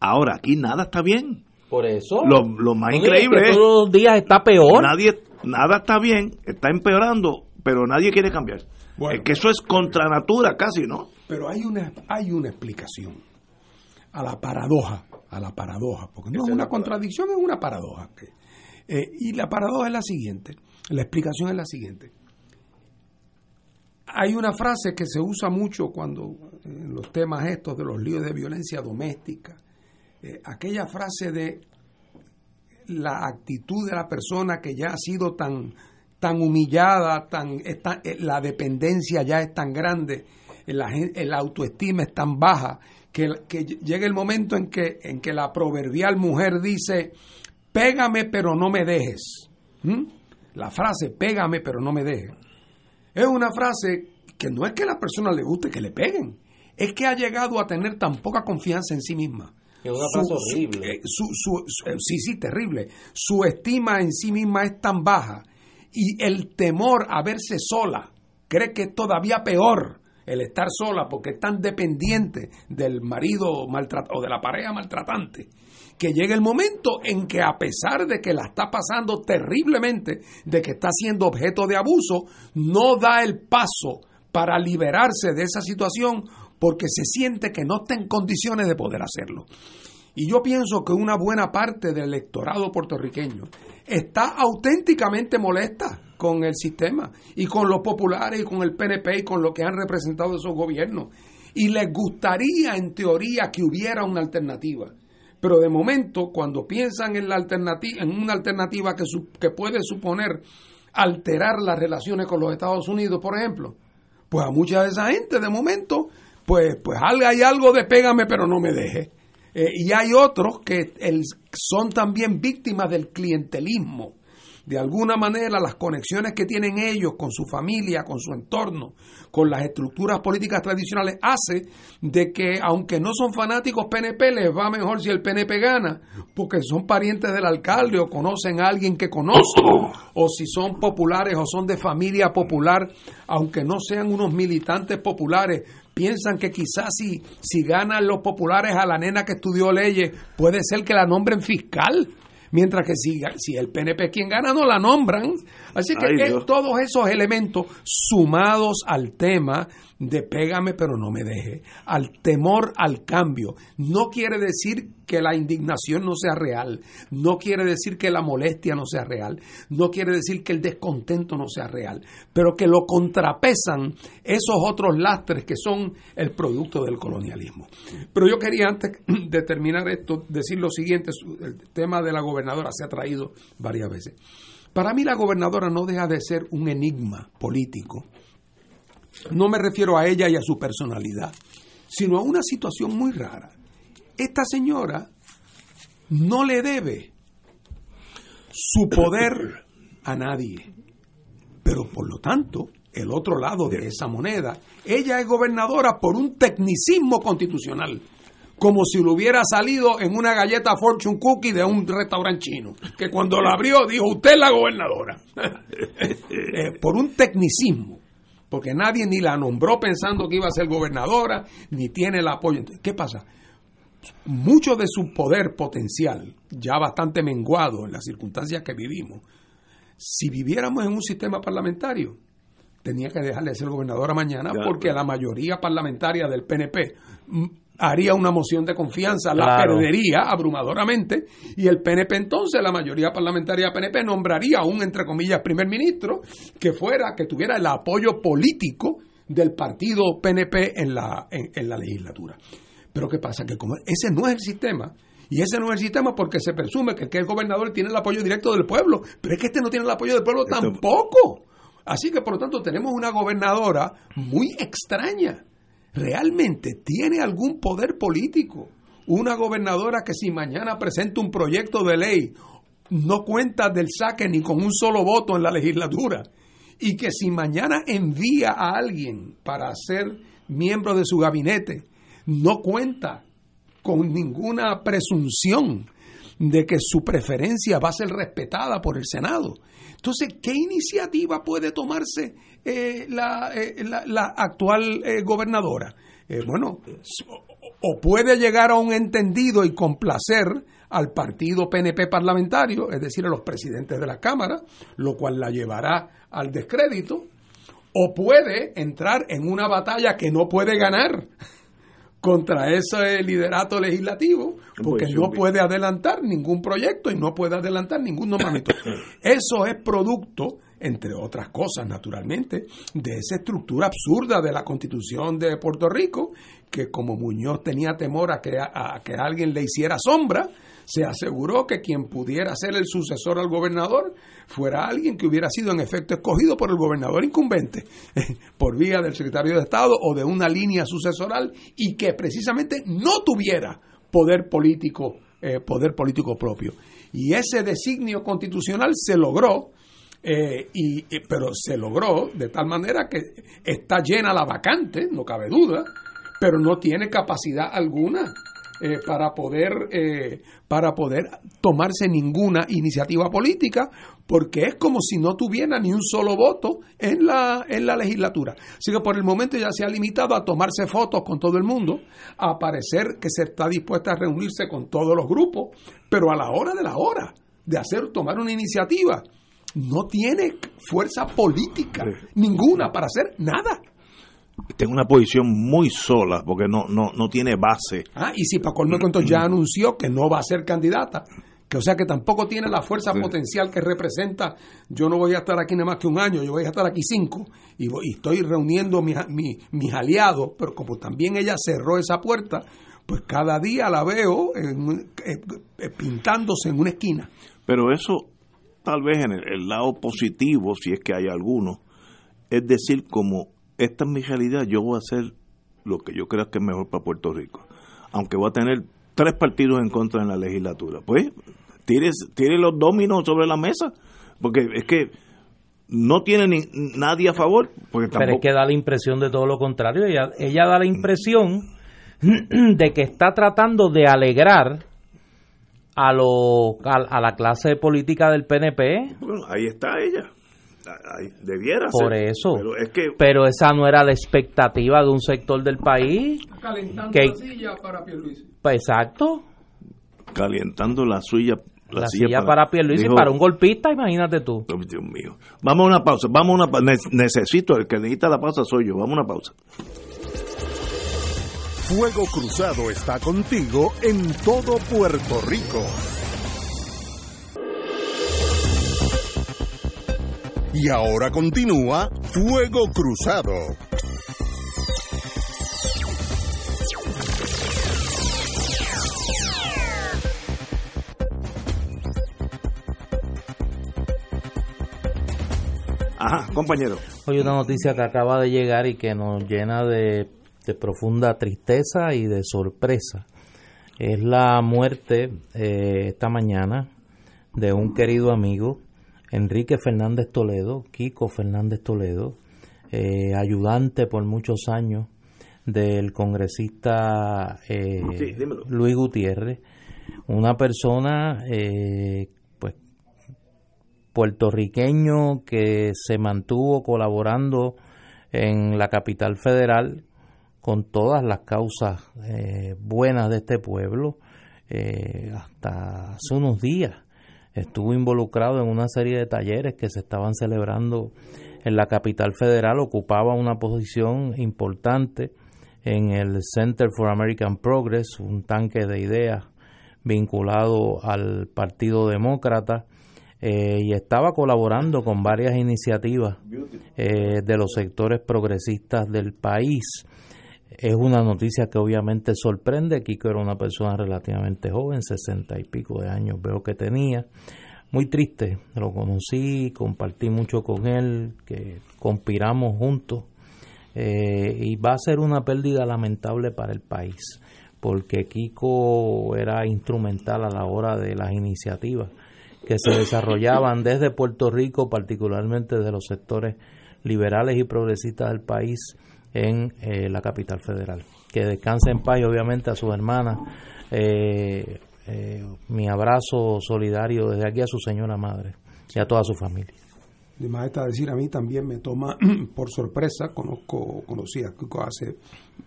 Ahora, aquí nada está bien. Por eso. Lo, más increíble es. Todos los días está peor. Nadie, nada está bien, está empeorando, pero nadie quiere cambiar. es que eso es contra natura casi, ¿no? Pero hay una, hay una explicación a la paradoja, a la paradoja, porque no es una contradicción, es una paradoja. Eh, y la paradoja es la siguiente, la explicación es la siguiente hay una frase que se usa mucho cuando en los temas estos de los líos de violencia doméstica, eh, aquella frase de la actitud de la persona que ya ha sido tan, tan humillada, tan, eh, la dependencia ya es tan grande, la, la autoestima es tan baja, que, llega el momento en que, en que la proverbial mujer dice, pégame pero no me dejes. ¿Mm? La frase, pégame pero no me dejes es una frase que no es que a la persona le guste que le peguen, es que ha llegado a tener tan poca confianza en sí misma. Es una frase horrible. Eh, eh, sí, sí, terrible. Su estima en sí misma es tan baja y el temor a verse sola cree que es todavía peor el estar sola porque es tan dependiente del marido maltratado o de la pareja maltratante que llegue el momento en que a pesar de que la está pasando terriblemente, de que está siendo objeto de abuso, no da el paso para liberarse de esa situación porque se siente que no está en condiciones de poder hacerlo. Y yo pienso que una buena parte del electorado puertorriqueño está auténticamente molesta con el sistema y con los populares y con el PNP y con lo que han representado esos gobiernos. Y les gustaría, en teoría, que hubiera una alternativa. Pero de momento, cuando piensan en, la en una alternativa que, que puede suponer alterar las relaciones con los Estados Unidos, por ejemplo, pues a mucha de esa gente, de momento, pues, pues hay algo de pégame, pero no me deje. Eh, y hay otros que son también víctimas del clientelismo de alguna manera las conexiones que tienen ellos con su familia, con su entorno, con las estructuras políticas tradicionales, hace de que aunque no son fanáticos PNP, les va mejor si el PNP gana, porque son parientes del alcalde o conocen a alguien que conoce, o si son populares o son de familia popular, aunque no sean unos militantes populares, piensan que quizás si, si ganan los populares a la nena que estudió leyes, puede ser que la nombren fiscal mientras que si, si el PNP quien gana no la nombran. Así que todos esos elementos sumados al tema de pégame pero no me deje, al temor al cambio, no quiere decir que la indignación no sea real, no quiere decir que la molestia no sea real, no quiere decir que el descontento no sea real, pero que lo contrapesan esos otros lastres que son el producto del colonialismo. Pero yo quería antes de terminar esto decir lo siguiente, el tema de la gobernadora se ha traído varias veces. Para mí la gobernadora no deja de ser un enigma político. No me refiero a ella y a su personalidad, sino a una situación muy rara. Esta señora no le debe su poder a nadie, pero por lo tanto, el otro lado de esa moneda, ella es gobernadora por un tecnicismo constitucional como si lo hubiera salido en una galleta Fortune Cookie de un restaurante chino, que cuando la abrió dijo, usted es la gobernadora, eh, por un tecnicismo, porque nadie ni la nombró pensando que iba a ser gobernadora, ni tiene el apoyo. ¿Qué pasa? Mucho de su poder potencial, ya bastante menguado en las circunstancias que vivimos, si viviéramos en un sistema parlamentario, tenía que dejarle de ser gobernadora mañana porque la mayoría parlamentaria del PNP haría una moción de confianza, la perdería abrumadoramente y el PNP entonces, la mayoría parlamentaria PNP, nombraría a un, entre comillas, primer ministro que fuera, que tuviera el apoyo político del partido PNP en la, en, la legislatura. Pero ¿qué pasa? Que como ese no es el sistema, y ese no es el sistema porque se presume que, que el gobernador tiene el apoyo directo del pueblo, pero es que este no tiene el apoyo del pueblo tampoco. Así que por lo tanto tenemos una gobernadora muy extraña realmente tiene algún poder político. Una gobernadora que si mañana presenta un proyecto de ley no cuenta del saque ni con un solo voto en la legislatura y que si mañana envía a alguien para ser miembro de su gabinete no cuenta con ninguna presunción de que su preferencia va a ser respetada por el Senado. Entonces, ¿qué iniciativa puede tomarse eh, eh, la, actual eh, gobernadora? bueno, o puede llegar a un entendido y complacer al partido PNP parlamentario, es decir, a los presidentes de la Cámara, lo cual la llevará al descrédito, o puede entrar en una batalla que no puede ganar contra ese liderato legislativo, porque no puede adelantar ningún proyecto y no puede adelantar ningún nombramiento. Eso es producto, entre otras cosas, naturalmente, de esa estructura absurda de la constitución de Puerto Rico, que como Muñoz tenía temor a que, a que alguien le hiciera sombra, se aseguró que quien pudiera ser el sucesor al gobernador fuera alguien que hubiera sido en efecto escogido por el gobernador incumbente, por vía del secretario de Estado o de una línea sucesoral y que precisamente no tuviera poder político, eh, poder político propio. Y ese designio constitucional se logró, eh, y, pero se logró de tal manera que está llena la vacante, no cabe duda, pero no tiene capacidad alguna eh, para, poder, eh, para poder tomarse ninguna iniciativa política, porque es como si no tuviera ni un solo voto en la, en la legislatura. Así que por el momento ya se ha limitado a tomarse fotos con todo el mundo, a parecer que se está dispuesta a reunirse con todos los grupos, pero a la hora de la hora de hacer tomar una iniciativa, no tiene fuerza política ninguna para hacer nada tengo una posición muy sola porque no no no tiene base. Ah, y si Paco me contó ya anunció que no va a ser candidata, que o sea que tampoco tiene la fuerza potencial que representa. Yo no voy a estar aquí nada más que un año, yo voy a estar aquí cinco y, estoy reuniendo mis, mis, aliados, pero como también ella cerró esa puerta, pues cada día la veo eh, eh, pintándose en una esquina. Pero eso tal vez en el lado positivo, si es que hay alguno, es decir, como esta es mi realidad, yo voy a hacer lo que yo creo que es mejor para Puerto Rico. Aunque voy a tener tres partidos en contra en la legislatura. Pues tire, tire los dominos sobre la mesa, porque es que no tiene ni, nadie a favor. Porque tampoco... Pero es que da la impresión de todo lo contrario. Ella, ella da la impresión de que está tratando de alegrar a, lo, a, la clase política del PNP. Bueno, ahí está ella debiera Por eso. Pero, esa no era la expectativa de un sector del país. Calentando la silla para Pierluisi. Pues, exacto. Calentando la silla. La, silla, para, Pierluisi, para un golpista, imagínate tú. Oh, Dios mío. Vamos a una pausa. Vamos a una Necesito, el que necesita la pausa soy yo. Vamos a una pausa. Fuego Cruzado está contigo en todo Puerto Rico. Y ahora continúa Fuego Cruzado. Ajá, compañero. Hoy una noticia que acaba de llegar y que nos llena de, profunda tristeza y de sorpresa. Es la muerte eh, esta mañana de un querido amigo, Enrique Fernández Toledo, Kiko Fernández Toledo, eh, ayudante por muchos años del congresista eh, Luis Gutiérrez, una persona eh, pues puertorriqueño que se mantuvo colaborando en la capital federal con todas las causas eh, buenas de este pueblo hasta hace unos días estuvo involucrado en una serie de talleres que se estaban celebrando en la capital federal ocupaba una posición importante en el Center for American Progress, un tanque de ideas vinculado al Partido Demócrata, eh, y estaba colaborando con varias iniciativas eh, de los sectores progresistas del país. Es una noticia que obviamente sorprende. Kiko era una persona relativamente joven, sesenta y pico de años veo que tenía. Muy triste, lo conocí, compartí mucho con él, que conspiramos juntos eh, y va a ser una pérdida lamentable para el país, porque Kiko era instrumental a la hora de las iniciativas que se desarrollaban desde Puerto Rico, particularmente de los sectores liberales y progresistas del país en eh, la capital federal. Que descanse en paz y obviamente a sus hermanas. Eh, mi abrazo solidario desde aquí a su señora madre y a toda su familia de más está decir, a mí también me toma por sorpresa, conozco, conocí a Kiko hace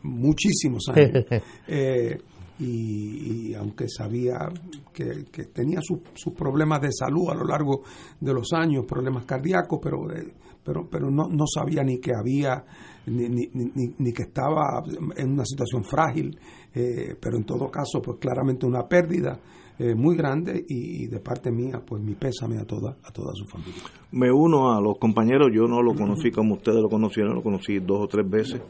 muchísimos años, eh, y, aunque sabía que, tenía sus problemas de salud a lo largo de los años, problemas cardíacos, pero, eh, pero, pero no, no sabía ni que había, ni, ni, ni, que estaba en una situación frágil, eh, pero en todo caso, pues claramente una pérdida eh, muy grande y, de parte mía, pues mi pésame a toda, a toda su familia. Me uno a los compañeros, yo no lo conocí como ustedes lo conocieron, lo conocí dos o tres veces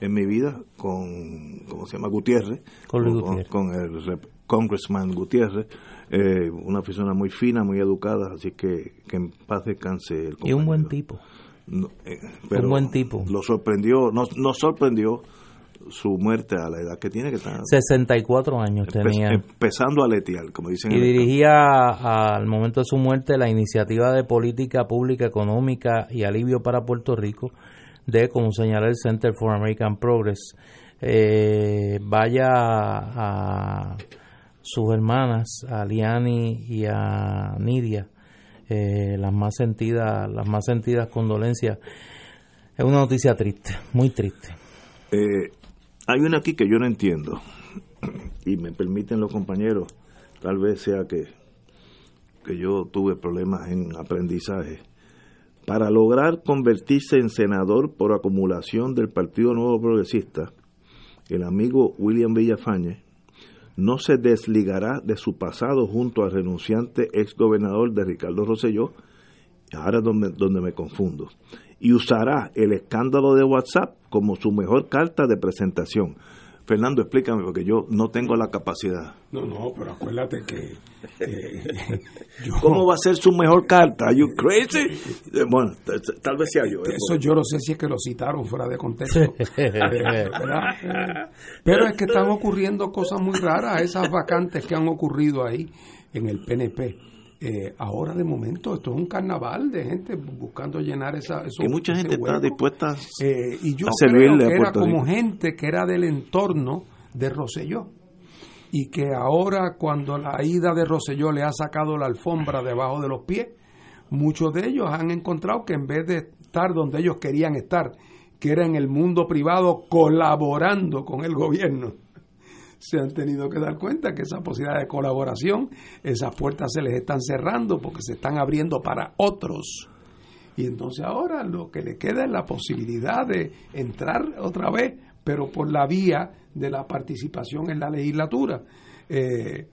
en mi vida con, ¿cómo se llama? Gutiérrez, con, el Congressman Gutiérrez, eh, una persona muy fina, muy educada, así que que en paz descanse el Y un buen tipo. Eh, un buen tipo. Lo sorprendió, nos, nos sorprendió su muerte a la edad que tiene, que está 64 años tenía. Empezando a letear, como dicen. Y dirigía al momento de su muerte la iniciativa de política pública económica y alivio para Puerto Rico de, como señala el Center for American Progress, eh, vaya a, sus hermanas, a Liani y a Nidia, eh, las más sentidas, las más sentidas condolencias. Es una noticia triste, muy triste. Eh, hay una aquí que yo no entiendo, y me permiten los compañeros, tal vez sea que, que yo tuve problemas en aprendizaje. Para lograr convertirse en senador por acumulación del Partido Nuevo Progresista, el amigo William Villafañe no se desligará de su pasado junto al renunciante ex gobernador de Ricardo Rosselló, ahora donde, donde me confundo, y usará el escándalo de WhatsApp como su mejor carta de presentación. Fernando, explícame, porque yo no tengo la capacidad. No, no, pero acuérdate que... ¿Cómo va a ser su mejor carta? ¿Are you crazy? Bueno, tal vez sea yo. ¿eh? Eso yo no sé si es que lo citaron fuera de contexto. Eh, pero es que están ocurriendo cosas muy raras, esas vacantes que han ocurrido ahí en el PNP eh, ahora de momento esto es un carnaval de gente buscando llenar esa eso, que mucha gente está dispuesta eh, y yo creo que era como gente que era del entorno de Roselló y que ahora cuando la ida de Roselló le ha sacado la alfombra debajo de los pies muchos de ellos han encontrado que en vez de estar donde ellos querían estar que era en el mundo privado colaborando con el gobierno se han tenido que dar cuenta que esa posibilidad de colaboración, esas puertas se les están cerrando porque se están abriendo para otros. Y entonces ahora lo que le queda es la posibilidad de entrar otra vez, pero por la vía de la participación en la legislatura. Eh,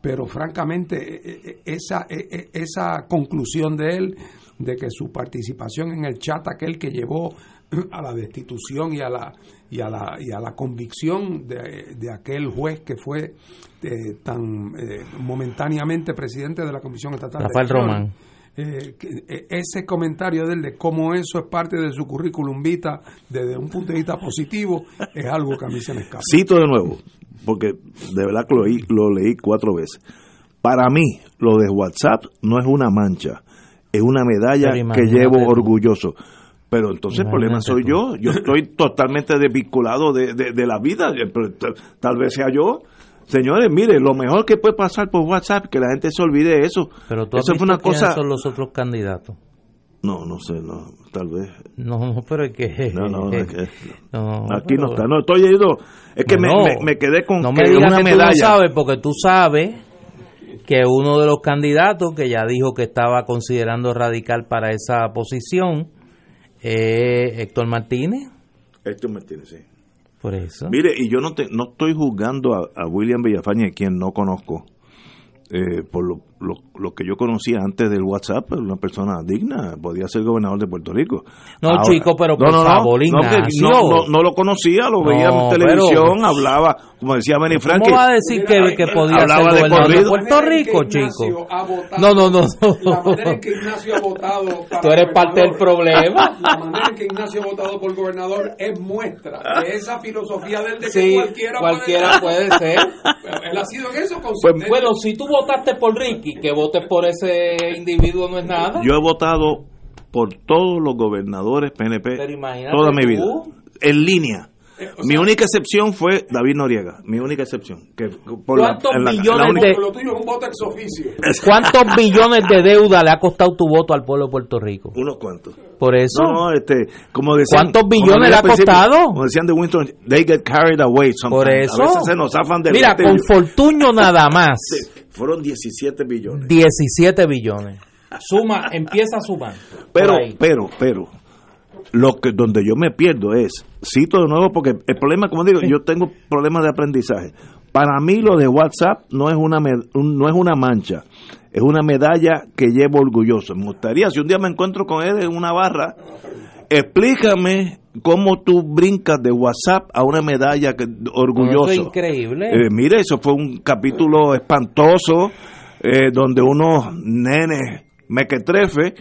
pero francamente e, e, esa, e, esa conclusión de él de que su participación en el chat aquel que llevó a la destitución y a la y a la, y a la convicción de, de aquel juez que fue eh, tan eh, momentáneamente presidente de la Comisión Estatal Rafael Román eh, que, eh, ese comentario de él de cómo eso es parte de su currículum vita desde un punto de vista positivo es algo que a mí se me escapa. Cito de nuevo, porque de verdad que lo lo leí cuatro veces. Para mí, lo de WhatsApp no es una mancha, es una medalla Pero que llevo tú. orgulloso. Pero entonces el problema soy tú. yo. Yo estoy totalmente desvinculado de, de- de la vida. Pero t- tal vez sea yo. Señores, mire, lo mejor que puede pasar por WhatsApp, que la gente se olvide de eso. Pero tú has eso visto fue una cosa. son los otros candidatos. No, no sé, no, tal vez. No, no, pero es que... No, no, es que- no, Aquí no pero- está. No, estoy yendo. Es que me- me, me quedé con No que me digas una que medalla. tú no sabes, porque tú sabes que uno de los candidatos que ya dijo que estaba considerando radical para esa posición es Héctor Martínez. Héctor Martínez, sí. Por eso. Mire, y yo no te, no estoy juzgando a, a William Villafañe, quien no conozco, eh, por lo, lo, lo que yo conocía antes del WhatsApp, era una persona digna, podía ser gobernador de Puerto Rico. No, chico, pero por favor, no, que Ignacio. no, no, no lo conocía, lo veía No, en televisión, pero- hablaba, como decía Benny ¿Cómo Frankie. va a decir que, que podía Hablaba ser de gobernador de corrido. Puerto Rico, chico? No, no, no, La manera en no. que Ignacio ha votado. para Tú eres parte del problema. La manera en que Ignacio ha votado por gobernador es muestra de esa filosofía del de que cualquiera, cualquiera puede, ser. Él ha sido en eso Pues, consistente. Bueno, si tú votaste por Ricky, que votes por ese individuo no es nada. Yo he votado por todos los gobernadores PNP toda mi tú. vida, en línea. Eh, o Mi sea, única excepción fue David Noriega, mi única excepción. Que por ¿Cuántos única- de- Lo tuyo es un voto ex oficio. ¿Cuántos billones de deuda le ha costado tu voto al pueblo de Puerto Rico? Unos cuantos. Por eso. No, no, este, como decían, ¿Cuántos billones le ha costado? Como decían de Winston, they get carried away sometimes. Por eso. A veces se nos zafan del Mira, con Fortuño nada más. Sí, Fueron 17 billones. 17 billones. Suma, empieza a sumar. Pero, pero, pero, lo que donde yo me pierdo es, cito de nuevo porque el problema, como digo, yo tengo problemas de aprendizaje. Para mí lo de WhatsApp no es una no es una mancha, es una medalla que llevo orgulloso. Me gustaría si un día me encuentro con él en una barra, explícame cómo tú brincas de WhatsApp a una medalla que orgulloso. Eso es increíble. Eh, mire, eso fue un capítulo espantoso eh, donde unos nenes mequetrefes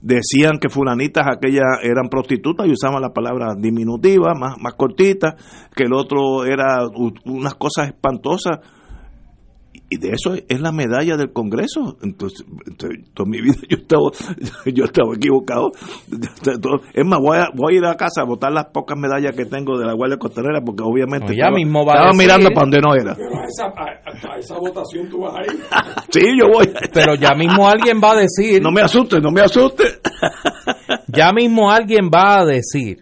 decían que fulanitas aquellas eran prostitutas y usaban la palabra diminutiva, más, más cortita, que el otro era unas cosas espantosas. Y de eso es la medalla del Congreso. Entonces, entonces, toda mi vida yo estaba, yo estaba equivocado. Es más, voy a, voy a ir a casa a botar las pocas medallas que tengo de la Guardia Costanera porque obviamente No, ya estaba, mismo va a estaba decir- mirando para donde no era. Pero a esa, a, a esa votación tú vas a ir. Sí, yo voy. Pero ya mismo alguien va a decir, No me asuste, no me asuste. ya mismo alguien va a decir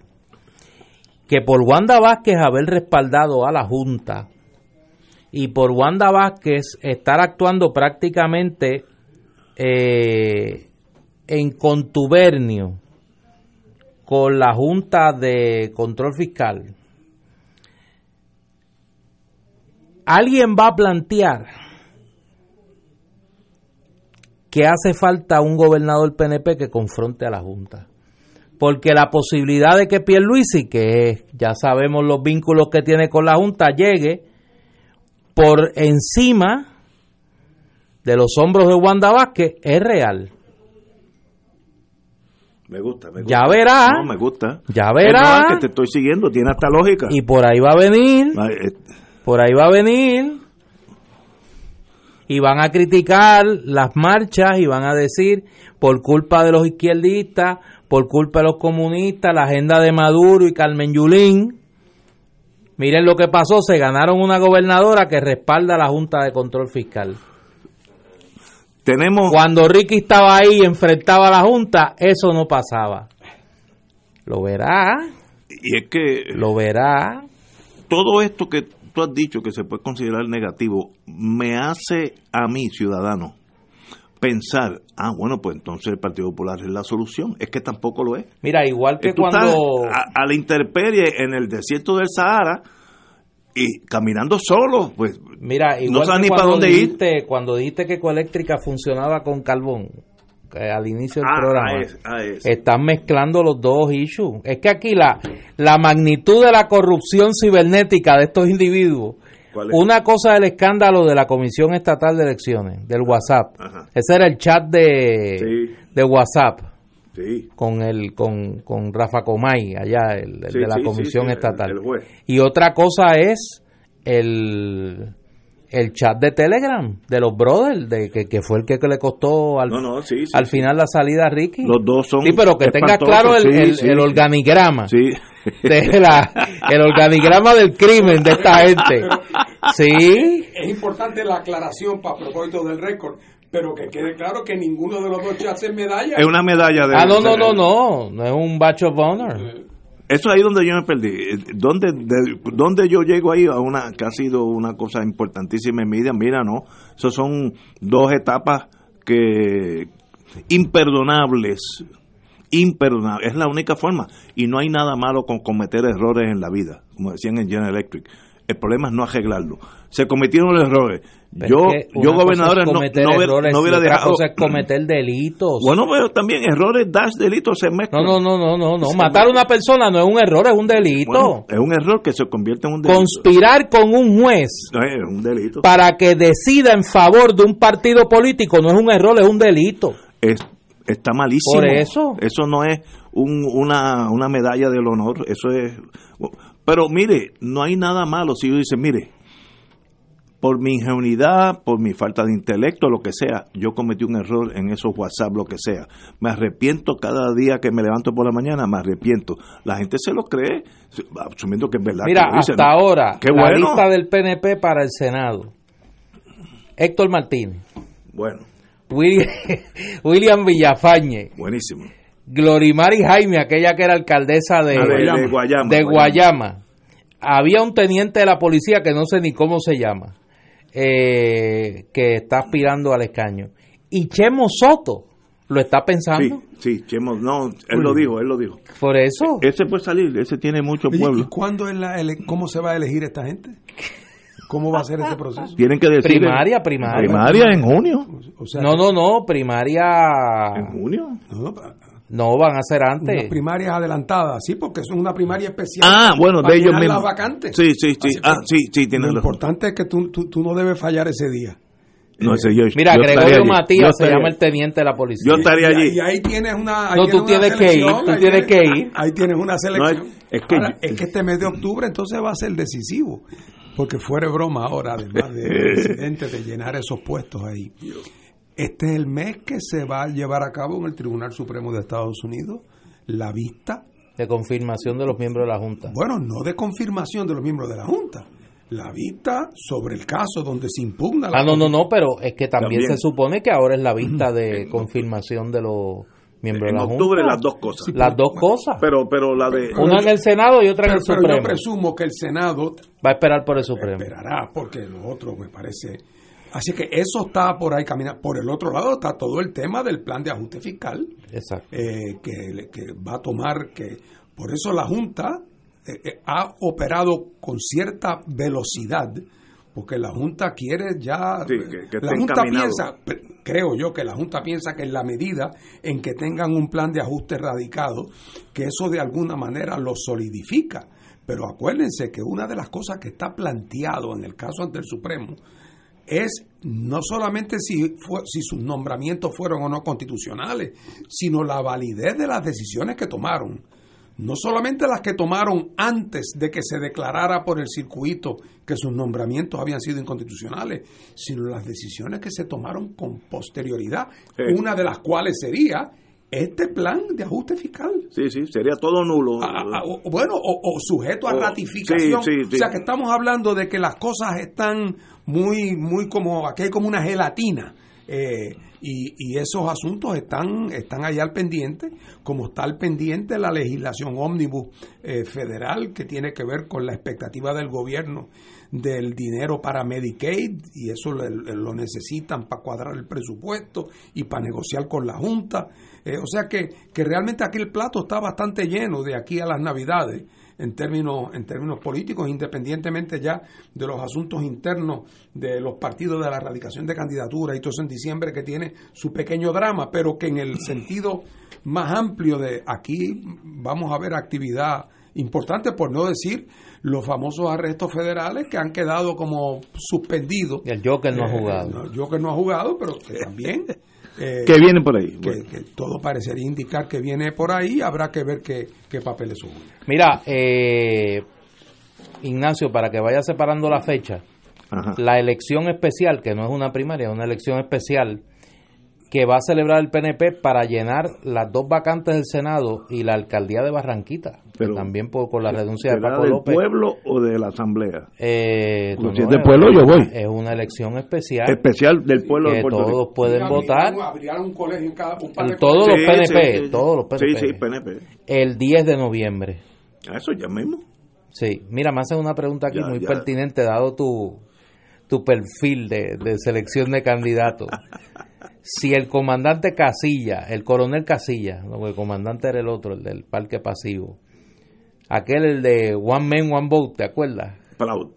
que por Wanda Vázquez haber respaldado a la Junta y por Wanda Vázquez estar actuando prácticamente eh, en contubernio con la Junta de Control Fiscal, alguien va a plantear que hace falta un gobernador PNP que confronte a la Junta. Porque la posibilidad de que Pierluisi, que ya sabemos los vínculos que tiene con la Junta, llegue por encima de los hombros de Wanda Vázquez es real. Me gusta, me gusta. Ya verá. No, me gusta. Ya Es verá. normal que te estoy siguiendo, tiene hasta lógica. Y por ahí va a venir, eh, por ahí va a venir. Y van a criticar las marchas y van a decir, por culpa de los izquierdistas, por culpa de los comunistas, la agenda de Maduro y Carmen Yulín. Miren lo que pasó, se ganaron una gobernadora que respalda a la Junta de Control Fiscal. tenemos Cuando Ricky estaba ahí y enfrentaba a la Junta, eso no pasaba. Lo verá, y es que lo verá. todo esto que tú has dicho que se puede considerar negativo me hace a mí ciudadano pensar, ah, bueno, pues entonces el Partido Popular es la solución. Es que tampoco lo es. Mira, igual que Tú estás cuando... a, a la intemperie en el desierto del Sahara y caminando solo, pues Mira, igual sabes que ni para dónde ir. dijiste, cuando dijiste que Ecoeléctrica funcionaba con carbón, al inicio del ah, programa, es, es. están mezclando los dos issues. Es que aquí la, la magnitud de la corrupción cibernética de estos individuos. Una cosa del escándalo de la Comisión Estatal de Elecciones, del WhatsApp. Ajá. Ese era el chat de, Sí. de WhatsApp Sí. con el con, con Rafa Comay, allá, el, el Sí, de la Comisión Estatal. el. Y otra cosa es el, el chat de Telegram de los brothers, de que, que fue el que, que le costó al, No, no, sí, sí, al sí. final la salida a Ricky. Los dos son Sí, pero que tenga claro el, sí, el- sí. el organigrama. Sí. de la, el organigrama del crimen de esta gente. Sí, Es importante la aclaración para propósito del récord, pero que quede claro que ninguno de los dos chats es medalla. Es una medalla de Ah, no, no, no, no, no es un batch of honor. Eso ahí donde yo me perdí. ¿Dónde, de- yo llego ahí a una que ha sido una cosa importantísima en mi vida? Mira, no. Esos son dos etapas que imperdonables. Imperdonables. Es la única forma. Y no hay nada malo con cometer errores en la vida, como decían en General Electric. El problema es no arreglarlo. Se cometieron errores. Pero Yo, es que yo es no, no, hubiera- errores no y hubiera otra dejado. cosa es cometer delitos. Bueno, pero también errores, das delitos se mezclan. no, no, no, no, no, no. Matar a una persona no es un error, es un delito. Bueno, es un error que se convierte en un delito. Conspirar con un juez Es un delito. para que decida en favor de un partido político no es un error, es un delito. Es, está malísimo. Por eso. Eso no es un- una, una medalla del honor. Eso es. Pero mire, no hay nada malo si yo dice, mire, por mi ingenuidad, por mi falta de intelecto, lo que sea, yo cometí un error en esos WhatsApp, lo que sea. Me arrepiento cada día que me levanto por la mañana, me arrepiento. La gente se lo cree, asumiendo que es verdad. Mira, que dicen, hasta ahora, Qué la bueno. lista del PNP para el Senado. Héctor Martínez, Bueno, William, William Villafañe, buenísimo. Glorimari Jaime, aquella que era alcaldesa de, Ah, de- de Guayama, de Guayama. Guayama. Había un teniente de la policía que no sé ni cómo se llama, eh, que está aspirando al escaño. Y Chemo Soto lo está Sí, pensando. sí, Chemo, no, él lo dijo, él lo dijo. Por eso. Ese puede salir, ese tiene mucho Oye, ¿Y pueblo. cuándo es la ele- cómo se va a elegir esta gente? ¿Cómo va a ser ese proceso? Tienen que decir. Primaria, primaria. Primaria en junio. O sea, No, no, no, primaria En junio. no, no van a ser antes. unas primarias adelantadas, sí, porque son una primaria especial. Ah, bueno, para de ellos mismos. las vacantes. Sí, sí, sí. Ah, que sí, sí, tiene Lo razón. importante es que tú, tú, tú no debes fallar ese día. No, ese yo, Mira, yo Gregorio Matías se llama el teniente de la policía. Yo estaría y- allí. Y ahí tienes una. ahí No, tú una tienes que ir, selección, tú ahí tienes que ir. Ahí tienes una selección. No, es- que- Ahora, es que este mes de octubre entonces va a ser decisivo. Porque fuera de broma ahora, además presidente, de llenar esos puestos ahí. Este es el mes que se va a llevar a cabo en el Tribunal Supremo de Estados Unidos la vista, De confirmación de los miembros de la Junta. bueno, no de confirmación de los miembros de la Junta, la vista sobre el caso donde se impugna la Ah, no, no, no, pero es que también, También. se supone que ahora es la vista de confirmación de los miembros En de la octubre Junta. las dos cosas. Las dos cosas. Pero, pero la de. Una en el Senado y otra en el pero yo Supremo. presumo que el Senado Va a esperar por el Supremo. esperará, porque lo otro me parece. Así que eso está por ahí caminando. Por el otro lado está todo el tema del plan de ajuste fiscal Exacto. eh, que, que va a tomar. que Por eso la Junta eh, eh, ha operado con cierta velocidad, porque la Junta quiere ya. Sí, que- que la Junta encaminado. piensa, creo yo que la Junta piensa que en la medida en que tengan un plan de ajuste radicado, que eso de alguna manera lo solidifica. Pero acuérdense que una de las cosas que está planteado en el caso ante el Supremo es no solamente si, fue, si sus nombramientos fueron o no constitucionales, sino la validez de las decisiones que tomaron. No solamente las que tomaron antes de que se declarara por el circuito que sus nombramientos habían sido inconstitucionales, sino las decisiones que se tomaron con posterioridad, Sí. una de las cuales sería este plan de ajuste fiscal. Sí, sí, sería todo nulo. Ah, ah, o- bueno, o, o sujeto a O- ratificación. sí, sí, sí. O sea que estamos hablando de que las cosas están muy, muy como, aquí hay como una gelatina. eh, y, y esos asuntos están, están ahí al pendiente, como está al pendiente la legislación ómnibus eh, federal que tiene que ver con la expectativa del gobierno del dinero para Medicaid y eso le- lo necesitan para cuadrar el presupuesto y para negociar con la Junta. Eh, o sea que, que realmente aquí el plato está bastante lleno de aquí a las Navidades en términos, en términos políticos, independientemente ya de los asuntos internos de los partidos de la erradicación de candidatura y todo eso en diciembre que tiene su pequeño drama, pero que en el sentido más amplio de aquí vamos a ver actividad importantes, por no decir los famosos arrestos federales que han quedado como suspendidos. El Joker no ha Eh, jugado. el Joker no ha jugado, pero que también. eh, que vienen por ahí. que, Bueno, que todo parecería indicar que viene por ahí, habrá que ver qué, qué papeles suben. Mira, eh, Ignacio, para que vaya separando la fecha, ajá. la elección especial, que no es una primaria, es una elección especial, que va a celebrar el PNP para llenar las dos vacantes del Senado y la alcaldía de Barranquita, que Pero- también por, con la renuncia de ¿Será Paco del López. pueblo o de la asamblea? Eh, Pues no, si es del pueblo, yo voy. Es una elección especial Especial del pueblo que de Puerto todos Rico. pueden votar. un colegio en cada un par de Todos los colegios. PNP, todos los PNP. Sí, sí, PNP. el 10 de noviembre. A Eso ya mismo. Sí, mira, me hacen una pregunta aquí Ya, muy ya. pertinente dado tu, tu perfil de, de selección de candidatos. si el comandante Casilla, el coronel Casilla, no, el comandante era el otro, el del parque pasivo, aquel el de One Man, One Vote, ¿te acuerdas? Proud.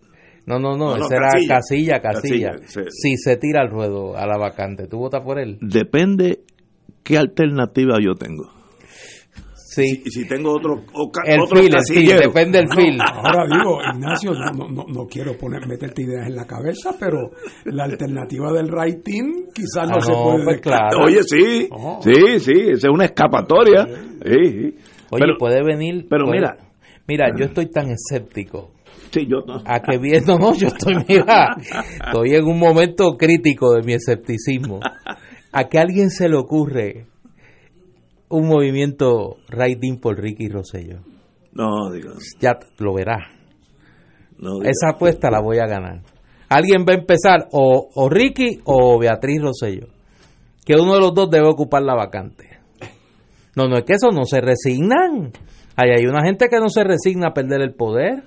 No, no, no, No, no, ese era Casilla. Casilla, Casilla. Casilla, sí. Si se tira al ruedo a la vacante, ¿tú votas por él? Depende qué alternativa yo tengo. Sí. Y si tengo otro, o ca- el otro feel, el feel, casillero. depende del feel. Ahora digo, Ignacio, no, no, no, quiero poner, meterte ideas en la cabeza, pero la alternativa del writing quizás no Ah, se puede pues claro. Oye, sí, Oh. sí, sí, esa es una escapatoria. Sí, sí. Oye, pero, puede venir. pero puede- mira. Mira, yo estoy tan escéptico sí, yo no. a que viendo, no, yo estoy, mira, estoy en un momento crítico de mi escepticismo. A que a alguien se le ocurre un movimiento riding por Ricky Rosselló. No, digo, Ya lo verás. no. Esa apuesta la voy a ganar. Alguien va a empezar o, o Ricky o Beatriz Rosselló. Que uno de los dos debe ocupar la vacante. No, no es que eso no se resignan. Ahí hay una gente que no se resigna a perder el poder,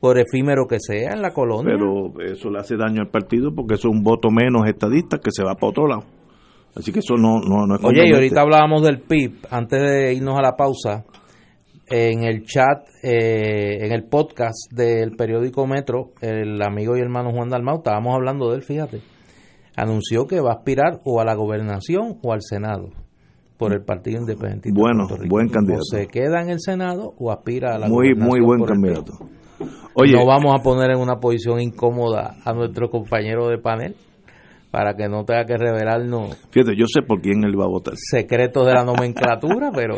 por efímero que sea en la colonia. Pero eso le hace daño al partido porque eso es un voto menos estadista que se va para otro lado. Así que eso no, no, no es Oye, y ahorita hablábamos del PIB, antes de irnos a la pausa, en el chat, eh, en el podcast del periódico Metro, el amigo y hermano Juan Dalmau, estábamos hablando de él, fíjate, anunció que va a aspirar o a la gobernación o al Senado por el Partido Independiente. de Bueno, buen candidato. O se queda en el Senado o aspira a la Muy, gobernación. muy buen por candidato. Oye, No vamos a poner en una posición incómoda a nuestro compañero de panel para que no tenga que revelarnos fíjate, yo sé por quién él va a votar. secretos de la nomenclatura, pero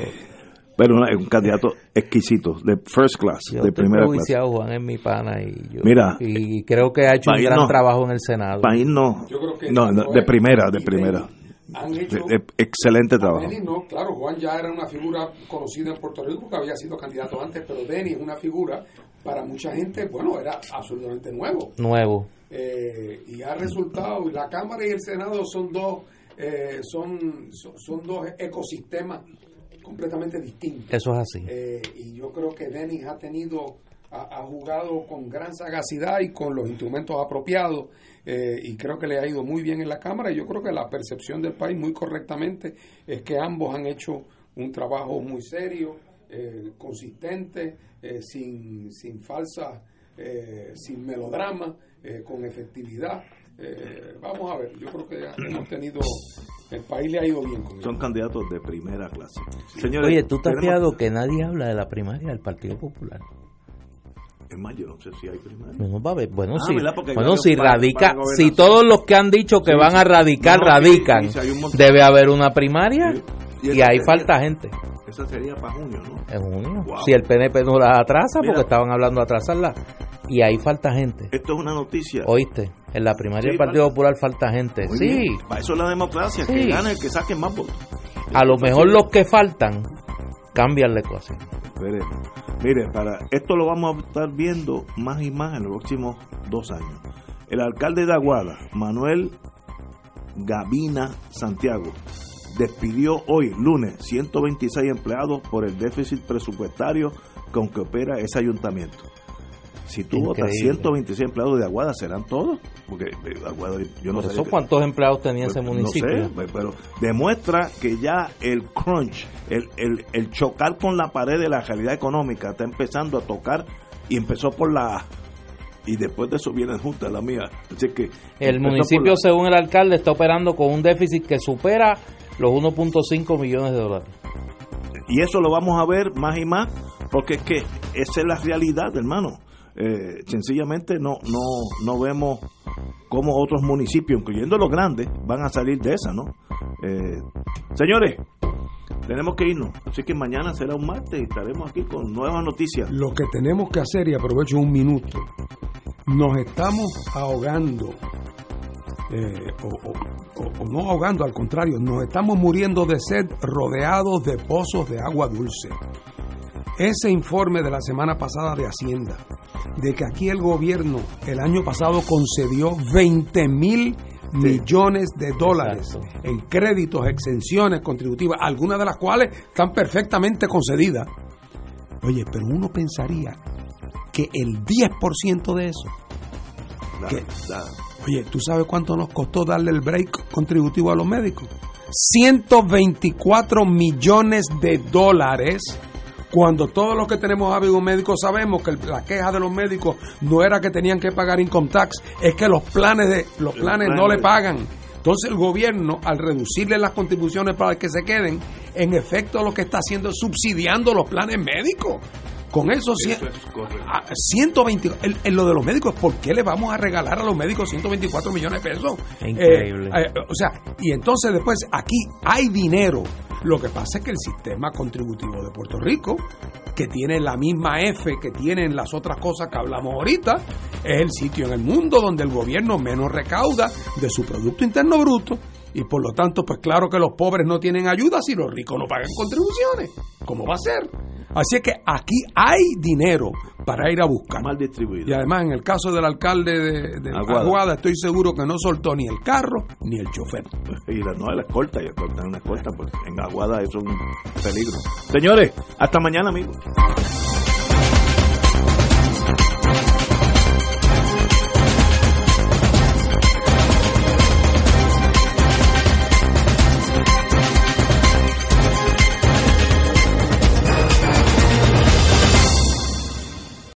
Pero no, es un candidato exquisito, de first class, yo de primera clase. Juan es mi pana y yo Mira, y creo que ha hecho un gran no. trabajo en el Senado. País no, Yo creo que no, de primera, de primera. Han hecho, De- de- excelente trabajo. Denis no, claro, Juan ya era una figura conocida en Puerto Rico porque había sido candidato antes, pero Denis es una figura para mucha gente, bueno, era absolutamente nuevo. Nuevo. Eh, y ha resultado, y la Cámara y el Senado son dos, eh, son, son, son dos ecosistemas completamente distintos. Eso es así. Eh, y yo creo que Denis ha tenido, ha, ha jugado con gran sagacidad y con los instrumentos apropiados eh, y creo que le ha ido muy bien en la Cámara y yo creo que la percepción del país muy correctamente es que ambos han hecho un trabajo muy serio, eh, consistente, sin, sin falsa, eh, sin melodrama, eh, con efectividad. Eh, vamos a ver, yo creo que hemos tenido, el país le ha ido bien con eso. Son candidatos de primera clase. Señores, Oye, tú te has tenemos- fijado que nadie habla de la primaria del Partido Popular. Es más, yo no sé si hay primaria. No, no va a haber. Bueno, Ah, sí. Bueno, si para- radica, para si todos los que han dicho que Sí, van a sí. radicar No, sí, radican, sí, sí, debe haber una primaria Sí. Y y ahí sería- falta gente. Esa sería para junio, ¿no? En junio. Wow. Si el PNP no la atrasa, Mira. porque estaban hablando de atrasarla. Y ahí falta gente. Esto es una noticia. ¿Oíste? En la primaria Sí, del Partido. Popular falta gente. Muy sí. bien. Para eso es la democracia, que gane el que saque más votos. A lo mejor los que faltan cambian la ecuación. Veremos. Mire, para esto lo vamos a estar viendo más y más en los próximos dos años. El alcalde de Aguada, Manuel Gavina Santiago, despidió hoy, lunes, 126 empleados por el déficit presupuestario con que opera ese ayuntamiento. Si tú votas Increíble. 126 empleados de Aguada, ¿serán todos? Porque eh, Aguada, yo no Por sé. eso, ¿cuántos empleados tenía ese Pues, municipio? No sé, pues, pero demuestra que ya el crunch, el, el, el chocar con la pared de la realidad económica está empezando a tocar y empezó por la A. Y después de eso viene junta la mía. Así que El municipio, la- según el alcalde, está operando con un déficit que supera los 1.5 millones de dólares. Y eso lo vamos a ver más y más, porque es que esa es la realidad, hermano. Eh, sencillamente no, no, no vemos cómo otros municipios, incluyendo los grandes, van a salir de esa, ¿no? Eh, señores, tenemos que irnos, así que mañana será un martes y estaremos aquí con nuevas noticias. Lo que tenemos que hacer, y aprovecho un minuto, nos estamos ahogando, eh, o, o, no ahogando, al contrario, nos estamos muriendo de sed rodeados de pozos de agua dulce. Ese informe de la semana pasada de Hacienda, de que aquí el gobierno el año pasado concedió 20 mil millones de dólares en créditos, exenciones contributivas, algunas de las cuales están perfectamente concedidas. Oye, pero uno pensaría que el 10% de eso, que, oye, ¿tú sabes cuánto nos costó darle el break contributivo a los médicos? 124 millones de dólares cuando todos los que tenemos amigos médicos sabemos que la queja de los médicos no era que tenían que pagar income tax, es que los planes de los planes no le pagan. Entonces el gobierno, al reducirle las contribuciones para que se queden, en efecto lo que está haciendo es subsidiando los planes médicos. Con eso, eso 120, en, lo de los médicos, ¿por qué le vamos a regalar a los médicos 124 millones de pesos? Increíble. Eh, eh, o sea, y entonces después aquí hay dinero lo que pasa es que el sistema contributivo de Puerto Rico, que tiene la misma F que tienen las otras cosas que hablamos ahorita, es el sitio en el mundo donde el gobierno menos recauda de su Producto Interno Bruto y por lo tanto, pues claro que los pobres no tienen ayuda si los ricos no pagan contribuciones. ¿Cómo va a ser? Así es que aquí hay dinero para ir a buscar. Mal distribuido. Y además, en el caso del alcalde de, de Aguada. estoy seguro que no soltó ni el carro ni el chofer. Y la, no, la escolta, y una escolta, pues en Aguada eso es un peligro. Señores, hasta mañana, amigos.